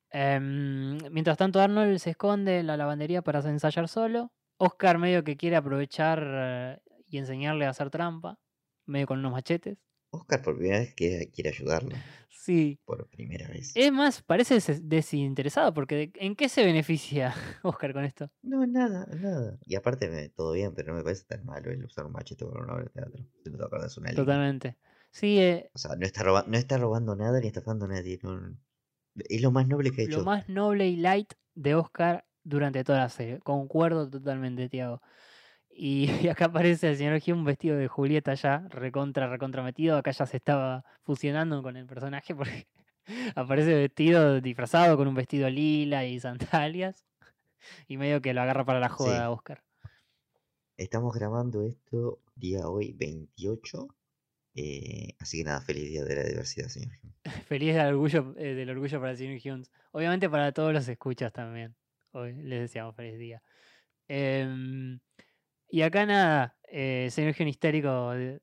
Em, mientras tanto, Arnold se esconde en la lavandería para ensayar solo. Oscar medio que quiere aprovechar eh, y enseñarle a hacer trampa, medio con unos machetes. Oscar por primera vez quiere, quiere ayudarlo. Sí. Por primera vez. Es más, parece des- desinteresado, porque ¿en qué se beneficia Oscar con esto? No, nada, nada. Y aparte, me- todo bien, pero no me parece tan malo el usar un machete para una obra de teatro. Si no te acuerdas, una línea. Totalmente. Sí, eh, O sea, no está, roba- no está robando nada ni estafando a nadie. no- Es lo más noble que ha hecho. lo más noble y light de Oscar durante toda la serie. Concuerdo totalmente, Tiago. Y, y acá aparece el señor Hume vestido de Julieta ya, recontra, recontra metido. Acá ya se estaba fusionando con el personaje porque aparece vestido, disfrazado con un vestido lila y sandalias. Y medio que lo agarra para la joda Sí. Oscar. Estamos grabando esto día hoy 28. eh, así que nada, feliz día de la diversidad, señor. Hume. Feliz del orgullo, eh, del orgullo para el señor Humes. Obviamente para todos los escuchas también. Hoy les deseamos feliz día. Em, y acá nada, eh, señor Hume histérico de-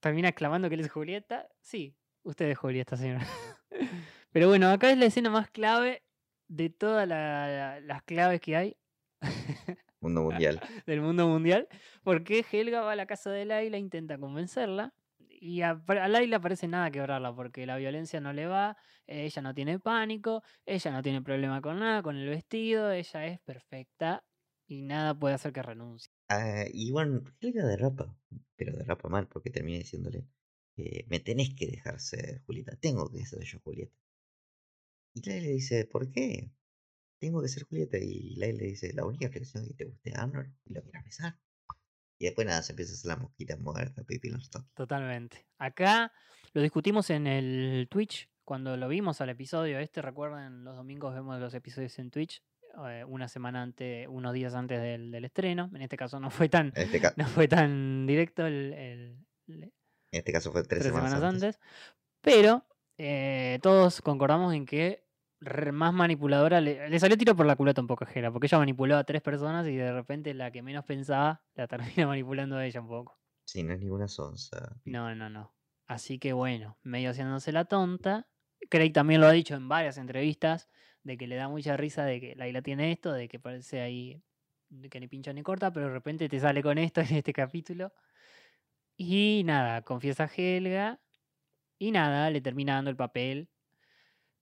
termina exclamando que él es Julieta. Sí, usted es Julieta, señor. Pero bueno, acá es la escena más clave de todas la- la- las claves que hay Mundo mundial. del mundo mundial, porque Helga va a la casa de Laila, intenta convencerla, y a, a Laila parece nada quebrarla, porque la violencia no le va, eh, ella no tiene pánico, ella no tiene problema con nada, con el vestido, ella es perfecta y nada puede hacer que renuncie. Ah, y bueno, Helga derrapa, pero derrapa mal porque termina diciéndole, eh, me tenés que dejar ser Julieta, tengo que ser yo Julieta. Y Laila le dice, ¿por qué? Tengo que ser Julieta. Y Laila le dice, la única explicación es que te guste Arnold y lo quieras besar. Y después nada, se empieza a hacer la mosquita muerta, Pipi. Totalmente. Acá lo discutimos en el Twitch, cuando lo vimos al episodio este, recuerden, los domingos vemos los episodios en Twitch. Eh, Una semana antes, unos días antes del, del estreno. En este caso no fue tan, este, no fue tan directo el, el- el- en este caso fue tres, tres semanas, semanas antes. antes. Pero eh, todos concordamos en que más manipuladora, le, le salió tiro por la culata un poco a Hela, porque ella manipuló a tres personas y de repente la que menos pensaba la termina manipulando a ella un poco. Sí, no es ninguna sonsa. No, no, no. Así que bueno, medio haciéndose la tonta. Craig también lo ha dicho en varias entrevistas, de que le da mucha risa de que Laila tiene esto, de que parece ahí que ni pincha ni corta, pero de repente te sale con esto en este capítulo. Y nada, confiesa a Helga. Y nada, le termina dando el papel.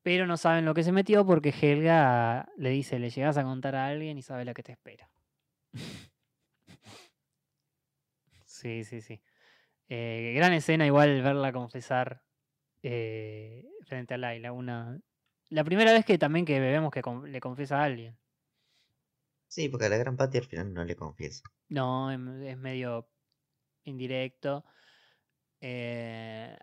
Pero no saben lo que se metió porque Helga le dice, le llegas a contar a alguien y sabe lo que te espera. sí, sí, sí. Eh, gran escena igual verla confesar eh, frente a Laila. Una... La primera vez que también que vemos que le confiesa a alguien. Sí, porque a la gran Patty al final no le confiesa. No, em- es medio indirecto. Eh,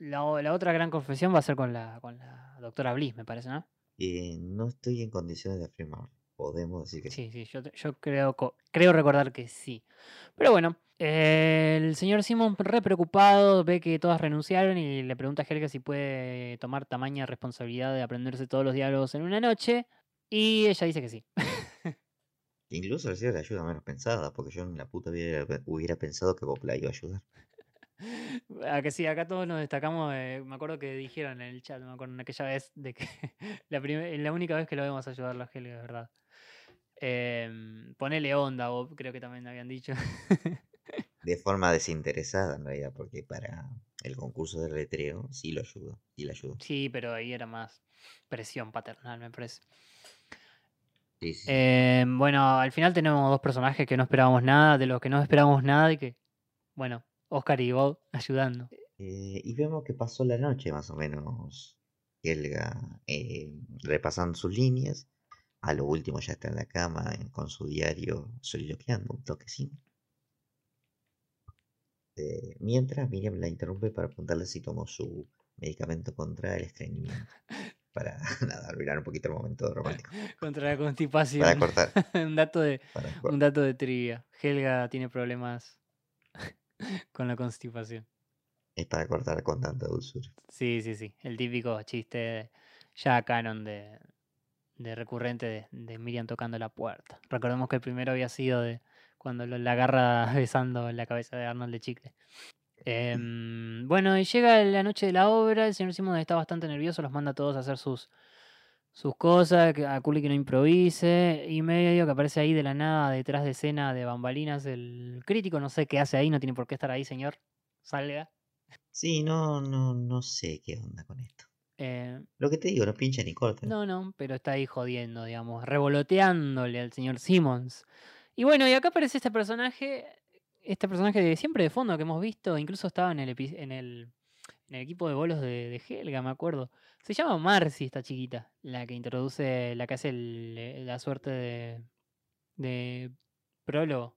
la, la otra gran confesión va a ser con la, con la doctora Bliss, me parece, ¿no? Y no estoy en condiciones de afirmar. Podemos decir que sí. Sí, sí, yo, yo creo, creo recordar que sí. Pero bueno, eh, el señor Simon, re preocupado, ve que todas renunciaron y le pregunta a Helga si puede tomar tamaña responsabilidad de aprenderse todos los diálogos en una noche. Y ella dice que sí. Incluso sido la ayuda menos pensada, porque yo en la puta hubiera, hubiera pensado que Bob la iba a ayudar. A que sí, acá todos nos destacamos. eh, me acuerdo que dijeron en el chat, me acuerdo en aquella vez, de que la, la única vez que lo vemos ayudarlo a Helga, de verdad. Em, ponele onda, Bob, creo que también habían dicho. De forma desinteresada, en realidad, porque para el concurso de letreo sí lo ayudó. Sí la ayudó. Sí, pero ahí era más presión paternal, me parece. Sí, sí, sí. Em, bueno, al final tenemos dos personajes que no esperábamos nada, de los que no esperábamos nada y que, bueno, Oscar y Bob ayudando. Eh, y vemos que pasó la noche más o menos Helga eh, repasando sus líneas. A lo último ya está en la cama con su diario soliloquiando un toquecín. Eh, mientras Miriam la interrumpe para preguntarle si tomó su medicamento contra el estreñimiento. Para nada, arruinar un poquito el momento romántico. Contra la constipación. Para cortar. un dato de, Para un dato de trivia. Helga tiene problemas con la constipación. es para cortar con tanta dulzura. Sí, sí, sí. El típico chiste ya canon de, de recurrente de, de Miriam tocando la puerta. Recordemos que el primero había sido de cuando lo- la agarra besando la cabeza de Arnold de Chicle. Em, bueno, y llega la noche de la obra, el señor Simon está bastante nervioso, los manda a todos a hacer sus, sus cosas, a Curly que no improvise, y medio que aparece ahí de la nada, detrás de escena de bambalinas, el crítico, no sé qué hace ahí, no tiene por qué estar ahí, señor, salga. Sí, no, no, no sé qué onda con esto. Eh, Lo que te digo, no pincha ni corta. No, no, pero está ahí jodiendo, digamos, revoloteándole al señor Simmons. Y bueno, y acá aparece este personaje, este personaje de siempre de fondo que hemos visto, incluso estaba en el, en el, en el equipo de bolos de, de Helga, me acuerdo. Se llama Marcy, esta chiquita, la que introduce, la que hace el- eh, la suerte de, de prólogo.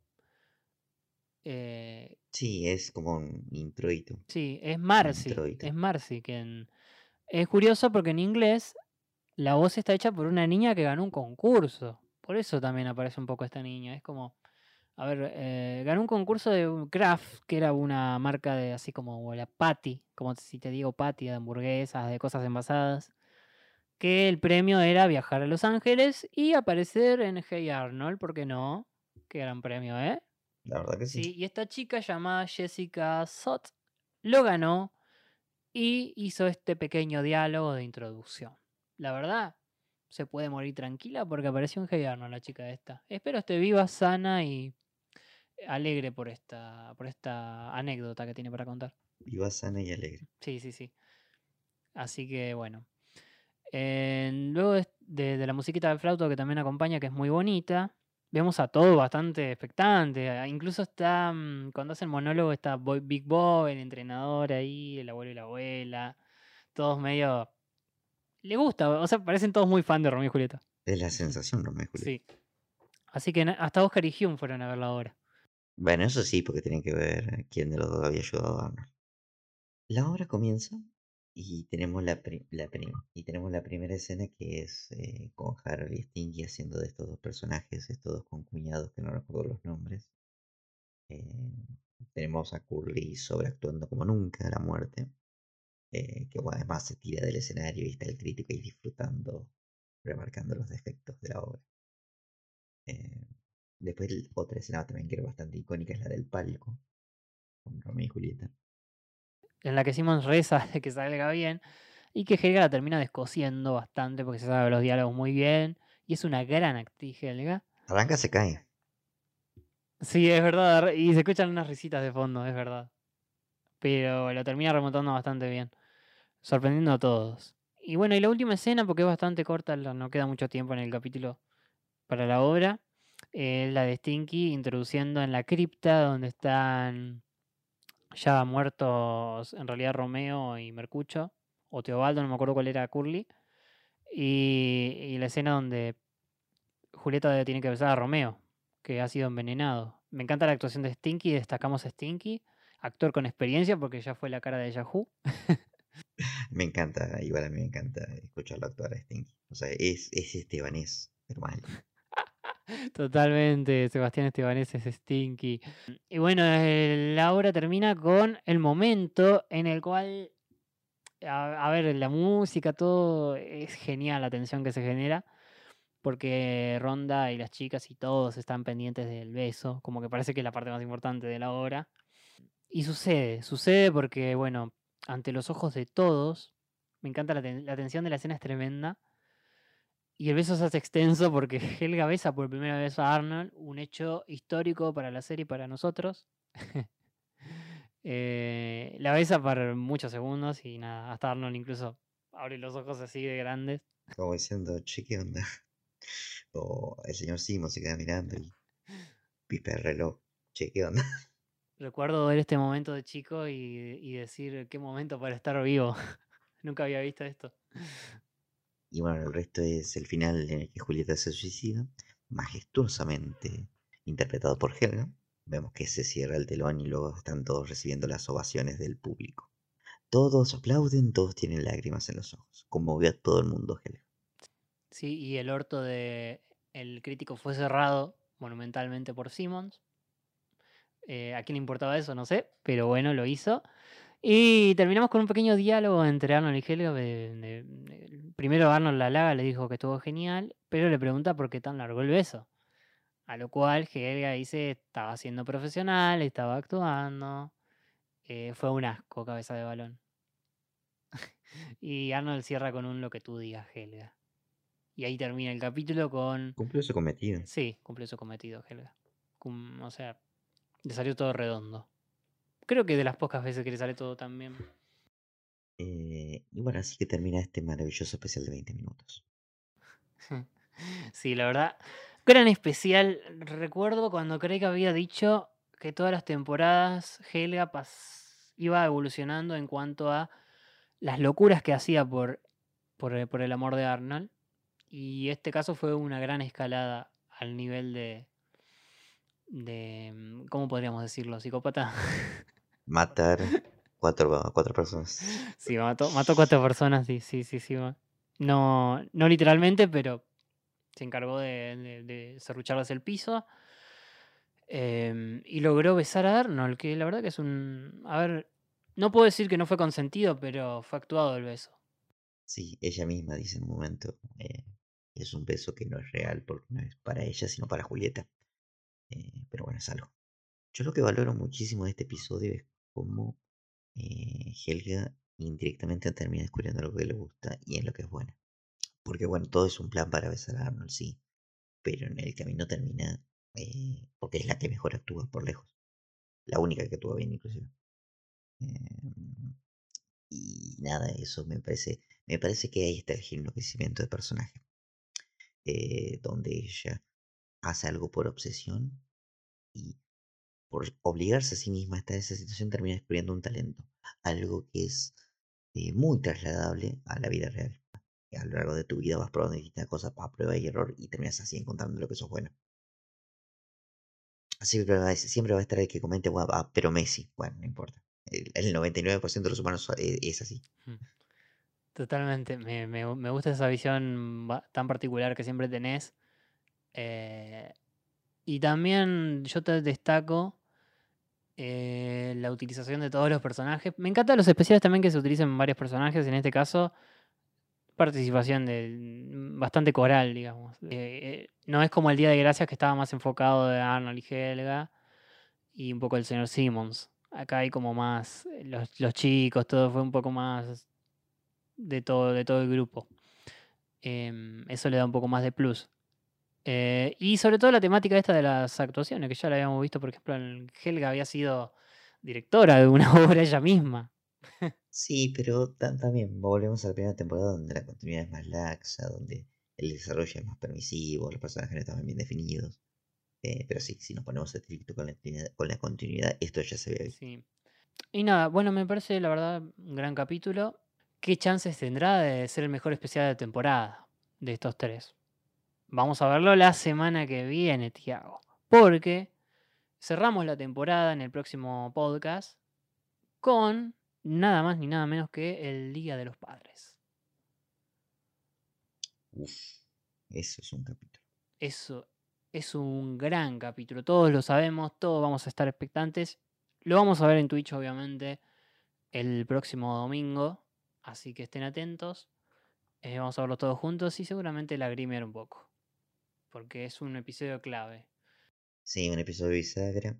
Eh, Sí, es como un introito. Sí, es Marcy. introito. Es Marcy quien. Es curioso porque en inglés la voz está hecha por una niña que ganó un concurso. Por eso también aparece un poco esta niña. Es como. A ver, eh, ganó un concurso de un Kraft, que era una marca de así como la Patty, como si te digo Patty, de hamburguesas, de cosas envasadas. Que el premio era viajar a Los Ángeles y aparecer en Hey Arnold, ¿por qué no? Qué gran premio, ¿eh? La verdad que sí. Sí, y esta chica llamada Jessica Sot lo ganó y hizo este pequeño diálogo de introducción. La verdad, se puede morir tranquila porque apareció en Hey Arnold la chica esta. Espero esté viva, sana y alegre por esta, por esta anécdota que tiene para contar. Viva sana y alegre. Sí, sí, sí. Así que bueno. Eh, luego de, de- de la musiquita del flauto que también acompaña, que es muy bonita, vemos a todo bastante expectante. Incluso está, mm, cuando hace el monólogo, está Big Bob, el entrenador ahí, el abuelo y la abuela. Todos medio. Le gusta, o sea, parecen todos muy fan de Romeo y Julieta. Es la sensación, Romeo y Julieta. Sí. Así que hasta Oscar y Hume fueron a verla ahora. Bueno, eso sí, porque tienen que ver quién de los dos había ayudado a Arnold. La obra comienza y tenemos la, la y tenemos la primera escena que es eh, con Harold y Stingy haciendo de estos dos personajes, estos dos concuñados que no recuerdo los nombres. Eh, tenemos a Curly sobreactuando como nunca la muerte. eh, que además se tira del escenario y está el crítico ahí disfrutando, remarcando los defectos de la obra. Eh, después otra escena también que era bastante icónica es la del palco, con Romeo y Julieta. En la que Simmons reza de que salga bien y que Helga la termina descosiendo bastante porque se sabe los diálogos muy bien y es una gran actriz Helga. Arranca, se cae. Sí, es verdad, y se escuchan unas risitas de fondo, es verdad. Pero lo termina remontando bastante bien, sorprendiendo a todos. Y bueno, y la última escena, porque es bastante corta, no queda mucho tiempo en el capítulo para la obra, es la de Stinky introduciendo en la cripta donde están ya muertos en realidad Romeo y Mercucho, o Teobaldo, no me acuerdo cuál era Curly, y, la escena donde Julieta tiene que besar a Romeo, que ha sido envenenado. Me encanta la actuación de Stinky, destacamos a Stinky, actor con experiencia porque ya fue la cara de Yahoo. Me encanta, igual a mí me encanta escucharlo actuar a Stinky. O sea, es, es estebanés, pero mal. Totalmente, Sebastián Estebanés es Stinky. Y bueno, eh, la obra termina con el momento en el cual, a, a ver, la música, todo es genial, la tensión que se genera, porque Ronda y las chicas y todos están pendientes del beso, como que parece que es la parte más importante de la obra. Y sucede, sucede porque, bueno, ante los ojos de todos, me encanta la, ten- la tensión de la escena es tremenda. Y el beso se hace extenso porque Helga besa por primera vez a Arnold, un hecho histórico para la serie y para nosotros. Eh, la besa por muchos segundos y nada, hasta Arnold incluso abre los ojos así de grandes. Como diciendo, che, ¿qué onda? O el señor Simon se queda mirando y pispa el reloj. Che, ¿qué onda? Recuerdo ver este momento de chico y, y decir qué momento para estar vivo. Nunca había visto esto. Y bueno, el resto es el final en el que Julieta se suicida, majestuosamente interpretado por Helga. Vemos que se cierra el telón y luego están todos recibiendo las ovaciones del público. Todos aplauden, todos tienen lágrimas en los ojos. Conmovió a todo el mundo Helga. Sí, y el orto de el crítico fue cerrado monumentalmente por Simmons. Eh, ¿A quién le importaba eso? No sé, pero bueno, lo hizo. Y terminamos con un pequeño diálogo entre Arnold y Helga. de- de- de- primero Arnold la halaga, le dijo que estuvo genial, pero le pregunta por qué tan largo el beso. A lo cual Helga dice estaba siendo profesional, estaba actuando. eh, fue un asco, cabeza de balón. y Arnold cierra con un lo que tú digas, Helga. Y ahí termina el capítulo con... Cumplió su cometido. Sí, cumplió su cometido, Helga. Cum- o sea, le salió todo redondo. Creo que de las pocas veces que le sale todo tan bien. Eh, y bueno, así que termina este maravilloso especial de 20 minutos. Sí, la verdad. Gran especial. Recuerdo cuando Craig había dicho que todas las temporadas Helga iba evolucionando en cuanto a las locuras que hacía por, por, el- por el amor de Arnold. Y este caso fue una gran escalada al nivel de. de mm, ¿Cómo podríamos decirlo? ¿Psicópata? Matar cuatro, cuatro personas. Sí, mató, mató cuatro personas, sí, sí, sí, sí. No, no literalmente, pero se encargó de, de, de serrucharles el piso. em, y logró besar a Arnold, que la verdad que es un... A ver, no puedo decir que no fue consentido, pero fue actuado el beso. Sí, ella misma dice en un momento, eh, es un beso que no es real porque no es para ella, sino para Julieta. Eh, pero bueno, es algo. Yo lo que valoro muchísimo de este episodio es cómo eh, Helga indirectamente termina descubriendo lo que le gusta y en lo que es buena. Porque bueno, todo es un plan para besar a Arnold, sí. Pero en el camino termina eh, porque es la que mejor actúa por lejos. La única que actúa bien inclusive. Em, y nada, eso me parece, me parece que ahí está el enloquecimiento de personaje. eh, donde ella hace algo por obsesión y por obligarse a sí misma a estar en esa situación termina descubriendo un talento. Algo que es eh, muy trasladable a la vida real. A lo largo de tu vida vas probando distintas cosas a prueba y error y terminas así encontrando lo que sos bueno. Siempre va, a, siempre va a estar el que comente, "Guau, ah, pero Messi. Bueno, no importa. El, el 99% de los humanos eh, es así. Totalmente, me, me- me gusta esa visión tan particular que siempre tenés. eh, y también yo te destaco eh, la utilización de todos los personajes. Me encantan los especiales también que se utilicen varios personajes. En este caso, participación de mm, bastante coral, digamos. Eh, eh, no es como el Día de Gracias que estaba más enfocado de Arnold y Helga y un poco el señor Simmons. Acá hay como más los, los chicos, todo fue un poco más de todo, de todo el grupo. Em, eso le da un poco más de plus. Eh, y sobre todo la temática esta de las actuaciones, que ya la habíamos visto, por ejemplo, en Helga había sido directora de una obra ella misma. Sí, pero ta- también volvemos a la primera temporada donde la continuidad es más laxa, donde el desarrollo es más permisivo, los personajes no están bien definidos. Eh, pero sí, si nos ponemos estricto con la, con la continuidad, esto ya se ve. Sí. Y nada, bueno, me parece la verdad un gran capítulo. ¿Qué chances tendrá de ser el mejor especial de temporada de estos tres? Vamos a verlo la semana que viene, Tiago. Porque cerramos la temporada en el próximo podcast con nada más ni nada menos que el Día de los Padres. Uf, eso es un capítulo. Eso es un gran capítulo. Todos lo sabemos, todos vamos a estar expectantes. Lo vamos a ver en Twitch, obviamente, el próximo domingo. Así que estén atentos. Eh, vamos a verlo todos juntos y seguramente lagrimear un poco. Porque es un episodio clave. Sí, un episodio bisagra.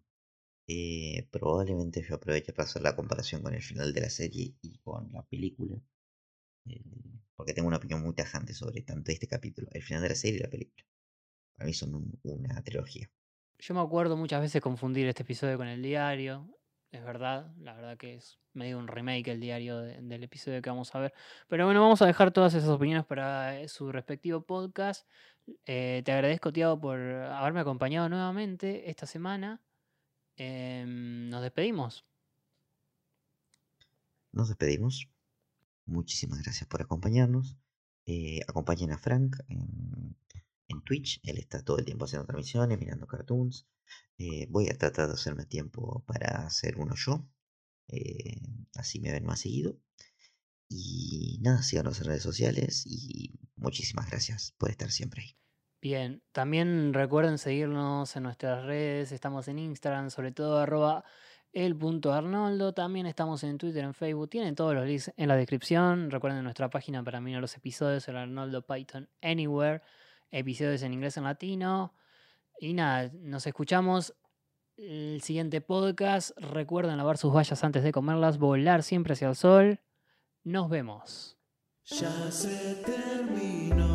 Eh, probablemente yo aproveche para hacer la comparación con el final de la serie y con la película. eh, porque tengo una opinión muy tajante sobre tanto este capítulo, el final de la serie y la película. Para mí son un- una trilogía. Yo me acuerdo muchas veces confundir este episodio con el diario. Es verdad, la verdad que es medio un remake el diario de- del episodio que vamos a ver. Pero bueno, vamos a dejar todas esas opiniones para eh, su respectivo podcast. Eh, te agradezco, Tiago, por haberme acompañado nuevamente esta semana. Em, nos despedimos. Nos despedimos. Muchísimas gracias por acompañarnos. Eh, acompañen a Frank en, en Twitch. Él está todo el tiempo haciendo transmisiones, mirando cartoons. Eh, voy a tratar de hacerme tiempo para hacer uno yo. eh, así me ven más seguido. Y nada, síganos en redes sociales y muchísimas gracias por estar siempre ahí. Bien, también recuerden seguirnos en nuestras redes, estamos en Instagram, sobre todo arroba el punto Arnoldo, también estamos en Twitter, en Facebook, tienen todos los links en la descripción, recuerden nuestra página para mirar los episodios, el Arnoldo Python Anywhere, episodios en inglés en latino, y nada, nos escuchamos el siguiente podcast, recuerden lavar sus vallas antes de comerlas, volar siempre hacia el sol, nos vemos. Ya se terminó.